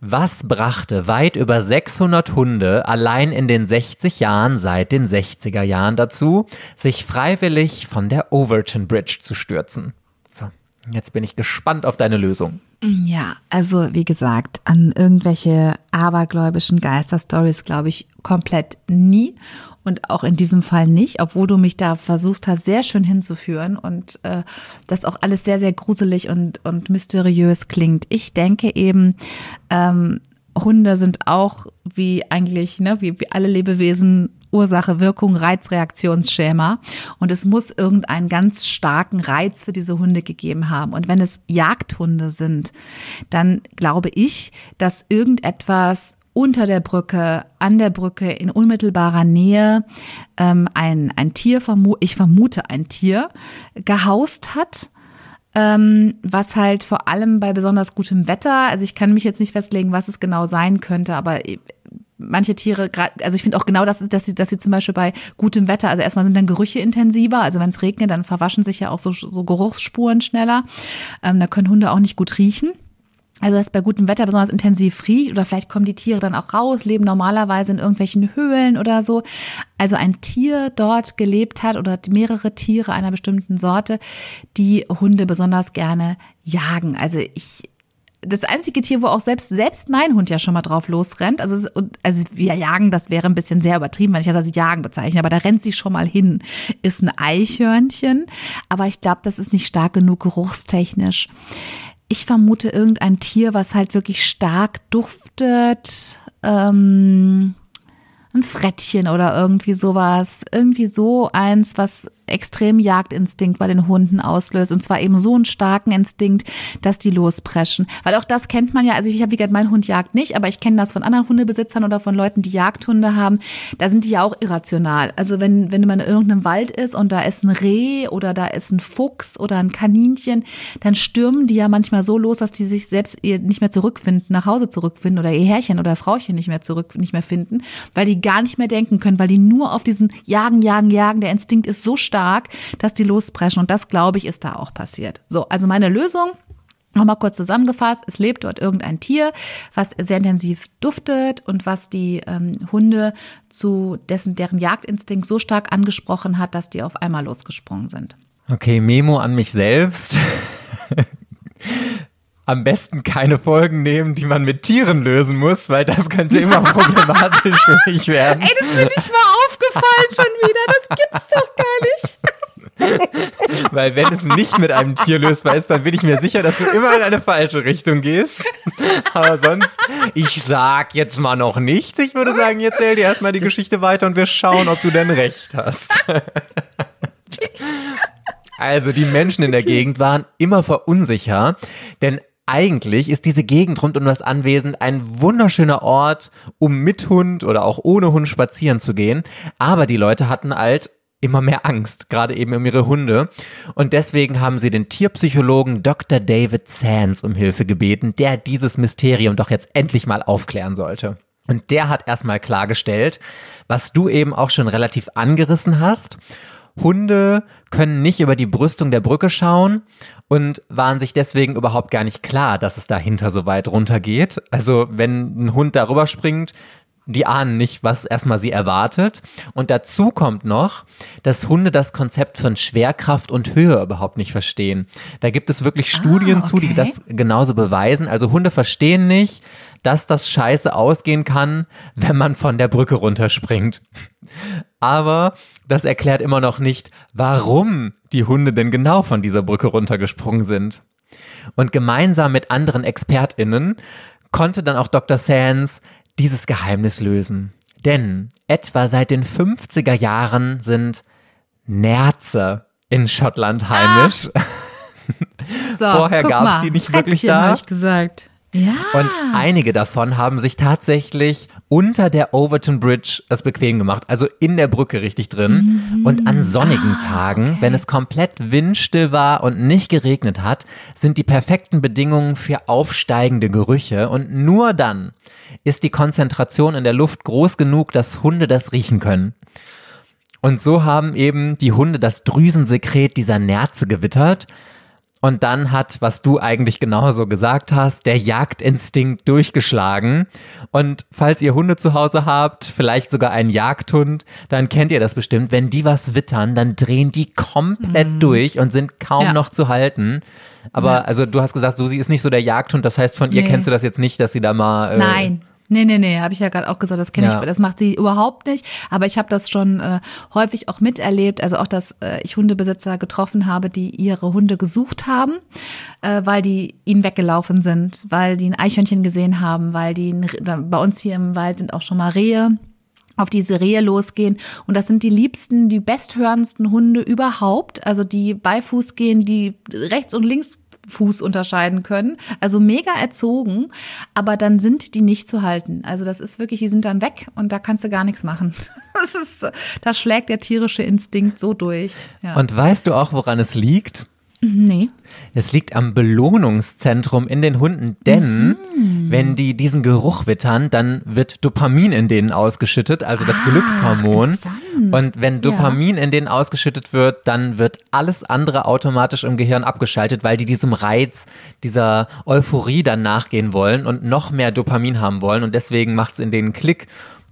A: was brachte weit über 600 Hunde allein in den 60 Jahren seit den 60er Jahren dazu, sich freiwillig von der Overton Bridge zu stürzen? So, jetzt bin ich gespannt auf deine Lösung.
B: Ja, also wie gesagt, an irgendwelche abergläubischen Geisterstories glaube ich komplett nie und auch in diesem Fall nicht, obwohl du mich da versucht hast, sehr schön hinzuführen und äh, das auch alles sehr, sehr gruselig und, und mysteriös klingt. Ich denke eben, ähm, Hunde sind auch wie eigentlich, ne, wie, wie alle Lebewesen Ursache, Wirkung, Reizreaktionsschema. Und es muss irgendeinen ganz starken Reiz für diese Hunde gegeben haben. Und wenn es Jagdhunde sind, dann glaube ich, dass irgendetwas unter der Brücke, an der Brücke, in unmittelbarer Nähe ähm, ein, ein Tier, ich vermute ein Tier, gehaust hat ähm, was halt vor allem bei besonders gutem Wetter, also ich kann mich jetzt nicht festlegen, was es genau sein könnte, aber äh, manche Tiere, also ich finde auch genau, das dass sie, dass sie zum Beispiel bei gutem Wetter, also erstmal sind dann Gerüche intensiver, also wenn es regnet, dann verwaschen sich ja auch so, so Geruchsspuren schneller. Ähm, da können Hunde auch nicht gut riechen. Also dass bei gutem Wetter besonders intensiv riecht oder vielleicht kommen die Tiere dann auch raus, leben normalerweise in irgendwelchen Höhlen oder so. Also ein Tier dort gelebt hat oder mehrere Tiere einer bestimmten Sorte, die Hunde besonders gerne jagen. Also ich das einzige Tier, wo auch selbst, selbst mein Hund ja schon mal drauf losrennt. Also, es- also wir jagen, das wäre ein bisschen sehr übertrieben, wenn ich das als Jagen bezeichne, aber da rennt sie schon mal hin, ist ein Eichhörnchen. Aber ich glaube, das ist nicht stark genug geruchstechnisch. Ich vermute irgendein Tier, was halt wirklich stark duftet. Ähm, ein Frettchen oder irgendwie sowas. Irgendwie so eins, was extrem Jagdinstinkt bei den Hunden auslöst. Und zwar eben so einen starken Instinkt, dass die lospreschen. Weil auch das kennt man ja, also ich habe, wie gesagt, mein Hund jagt nicht, aber ich kenne das von anderen Hundebesitzern oder von Leuten, die Jagdhunde haben. Da sind die ja auch irrational. Also wenn, wenn man in irgendeinem Wald ist und da ist ein Reh oder da ist ein Fuchs oder ein Kaninchen, dann stürmen die ja manchmal so los, dass die sich selbst nicht mehr zurückfinden, nach Hause zurückfinden oder ihr Herrchen oder Frauchen nicht mehr zurück, nicht mehr finden, weil die gar nicht mehr denken können, weil die nur auf diesen Jagen, Jagen, Jagen, der Instinkt ist so stark, dass die lospreschen. Und das, glaube ich, ist da auch passiert. So, also meine Lösung. Nochmal kurz zusammengefasst, es lebt dort irgendein Tier, was sehr intensiv duftet und was die ähm, Hunde zu dessen, deren Jagdinstinkt so stark angesprochen hat, dass die auf einmal losgesprungen sind.
A: Okay, Memo an mich selbst. Am besten keine Folgen nehmen, die man mit Tieren lösen muss, weil das könnte immer problematisch für mich werden.
B: Ey, das mir nicht mal aufgefallen schon wieder, das gibt's doch gar nicht.
A: Weil wenn es nicht mit einem Tier lösbar ist, dann bin ich mir sicher, dass du immer in eine falsche Richtung gehst. Aber sonst, ich sag jetzt mal noch nichts. Ich würde sagen, jetzt erzähl dir erstmal die Geschichte weiter und wir schauen, ob du denn recht hast. Also die Menschen in der Gegend waren immer verunsicher, denn eigentlich ist diese Gegend rund um das Anwesen ein wunderschöner Ort, um mit Hund oder auch ohne Hund spazieren zu gehen. Aber die Leute hatten halt immer mehr Angst, gerade eben um ihre Hunde. Und deswegen haben sie den Tierpsychologen Dr. David Sands um Hilfe gebeten, der dieses Mysterium doch jetzt endlich mal aufklären sollte. Und der hat erstmal klargestellt, was du eben auch schon relativ angerissen hast. Hunde können nicht über die Brüstung der Brücke schauen und waren sich deswegen überhaupt gar nicht klar, dass es dahinter so weit runter geht. Also wenn ein Hund darüber springt, die ahnen nicht, was erstmal sie erwartet. Und dazu kommt noch, dass Hunde das Konzept von Schwerkraft und Höhe überhaupt nicht verstehen. Da gibt es wirklich Studien zu, die
B: okay.
A: das genauso beweisen. Also Hunde verstehen nicht, dass das scheiße ausgehen kann, wenn man von der Brücke runterspringt. Aber das erklärt immer noch nicht, warum die Hunde denn genau von dieser Brücke runtergesprungen sind. Und gemeinsam mit anderen ExpertInnen konnte dann auch Dr. Sands dieses Geheimnis lösen. Denn etwa seit den 50er Jahren sind Nerze in Schottland heimisch.
B: So,
A: Vorher gab's
B: mal,
A: die nicht wirklich
B: Frettchen,
A: da.
B: hab ich gesagt. Ja.
A: Und einige davon haben sich tatsächlich unter der Overton Bridge das bequem gemacht, also in der Brücke richtig drin. Und an sonnigen Tagen,
B: okay.
A: wenn es komplett windstill war und nicht geregnet hat, sind die perfekten Bedingungen für aufsteigende Gerüche. Und nur dann ist die Konzentration in der Luft groß genug, dass Hunde das riechen können. Und so haben eben die Hunde das Drüsensekret dieser Nerze gewittert. Und dann hat, was du eigentlich genauso gesagt hast, der Jagdinstinkt durchgeschlagen. Und falls ihr Hunde zu Hause habt, vielleicht sogar einen Jagdhund, dann kennt ihr das bestimmt. Wenn die was wittern, dann drehen die komplett durch und sind kaum
B: Mhm. Ja.
A: noch zu halten. Aber also du hast gesagt, Susi ist nicht so der Jagdhund. Das heißt, von ihr
B: Nee.
A: kennst du das jetzt nicht, dass sie da mal. Äh,
B: Nein. Nee, nee, nee, habe ich ja gerade auch gesagt, das kenne
A: Ja.
B: ich, das macht sie überhaupt nicht. Aber ich habe das schon äh, häufig auch miterlebt, also auch, dass äh, ich Hundebesitzer getroffen habe, die ihre Hunde gesucht haben, äh, weil die ihnen weggelaufen sind, weil die ein Eichhörnchen gesehen haben, weil die bei uns hier im Wald sind auch schon mal Rehe auf diese Rehe losgehen. Und das sind die liebsten, die besthörendsten Hunde überhaupt. Also die bei Fuß gehen, die rechts und links Fuß unterscheiden können. Also mega erzogen, aber dann sind die nicht zu halten. Also das ist wirklich, die sind dann weg und da kannst du gar nichts machen. Das ist, da schlägt der tierische Instinkt so durch. Ja.
A: Und weißt du auch, woran es liegt?
B: Nee.
A: Es liegt am Belohnungszentrum in den Hunden, denn
B: Mhm.
A: wenn die diesen Geruch wittern, dann wird Dopamin in denen ausgeschüttet, also das Glückshormon.
B: interessant.
A: Und wenn Dopamin in denen ausgeschüttet wird, dann wird alles andere automatisch im Gehirn abgeschaltet, weil die diesem Reiz, dieser Euphorie dann nachgehen wollen und noch mehr Dopamin haben wollen. Und deswegen macht es in denen Klick.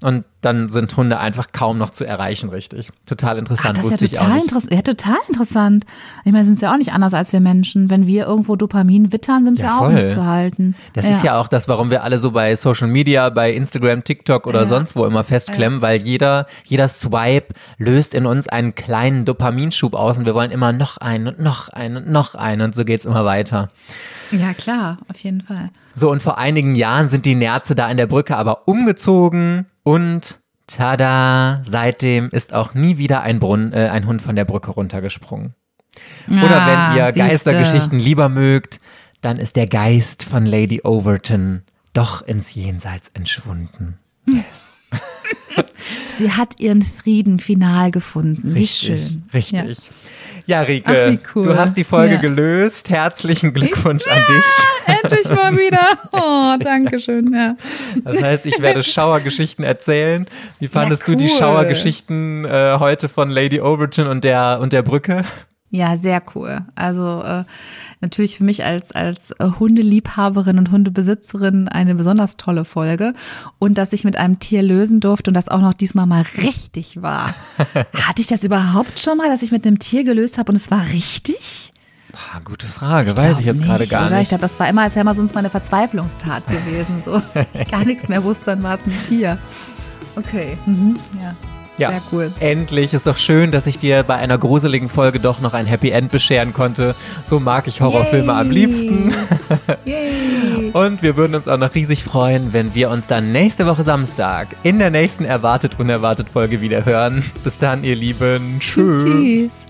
A: Und dann sind Hunde einfach kaum noch zu erreichen, richtig. Total
B: Ach,
A: interessant,
B: das ist ja
A: wusste ich auch
B: total interessant. Ja, total interessant. Ich meine, sind ja auch nicht anders als wir Menschen. Wenn wir irgendwo Dopamin wittern, sind
A: Ja,
B: wir auch
A: voll.
B: nicht zu halten.
A: Das ist ja auch das, warum wir alle so bei Social Media, bei Instagram, TikTok oder
B: Ja.
A: sonst wo immer festklemmen, weil jeder, jeder Swipe löst in uns einen kleinen Dopaminschub aus und wir wollen immer noch einen und noch einen und noch einen und so geht's immer weiter.
B: Ja, klar, auf jeden Fall.
A: So, und vor einigen Jahren sind die Nerze da in der Brücke aber umgezogen und tada, seitdem ist auch nie wieder ein, Brunn, äh, ein Hund von der Brücke runtergesprungen. Oder wenn ihr
B: Ah, siehste.
A: Geistergeschichten lieber mögt, dann ist der Geist von Lady Overton doch ins Jenseits entschwunden. Yes.
B: Sie hat ihren Frieden final gefunden. Wie
A: Richtig,
B: schön.
A: richtig. Ja, Rike,
B: Ach, cool.
A: du hast die Folge
B: Ja.
A: gelöst. Herzlichen Glückwunsch an dich.
B: Ja, endlich mal wieder. Oh, danke schön. Ja.
A: Das heißt, ich werde Schauergeschichten erzählen. Wie fandest du die
B: cool.
A: Schauergeschichten äh, heute von Lady Overton und der, und der Brücke?
B: Ja, sehr cool. Also äh, natürlich für mich als, als äh, Hundeliebhaberin und Hundebesitzerin eine besonders tolle Folge. Und dass ich mit einem Tier lösen durfte und das auch noch diesmal mal richtig war. Hatte ich das überhaupt schon mal, dass ich mit einem Tier gelöst habe und es war richtig?
A: Boah, gute Frage, weiß ich jetzt gerade gar
B: oder? Ich
A: nicht.
B: glaube, das war immer, es wäre immer sonst meine Verzweiflungstat gewesen. So, ich gar nichts mehr wusste, dann war es ein Tier. Okay, mhm. ja.
A: Ja,
B: Sehr cool.
A: endlich. Ist doch schön, dass ich dir bei einer gruseligen Folge doch noch ein Happy End bescheren konnte. So mag ich Horrorfilme am liebsten.
B: Yay.
A: Und wir würden uns auch noch riesig freuen, wenn wir uns dann nächste Woche Samstag in der nächsten Erwartet Unerwartet Folge wieder hören. Bis dann, ihr Lieben. Tschüss.
B: Tschüss.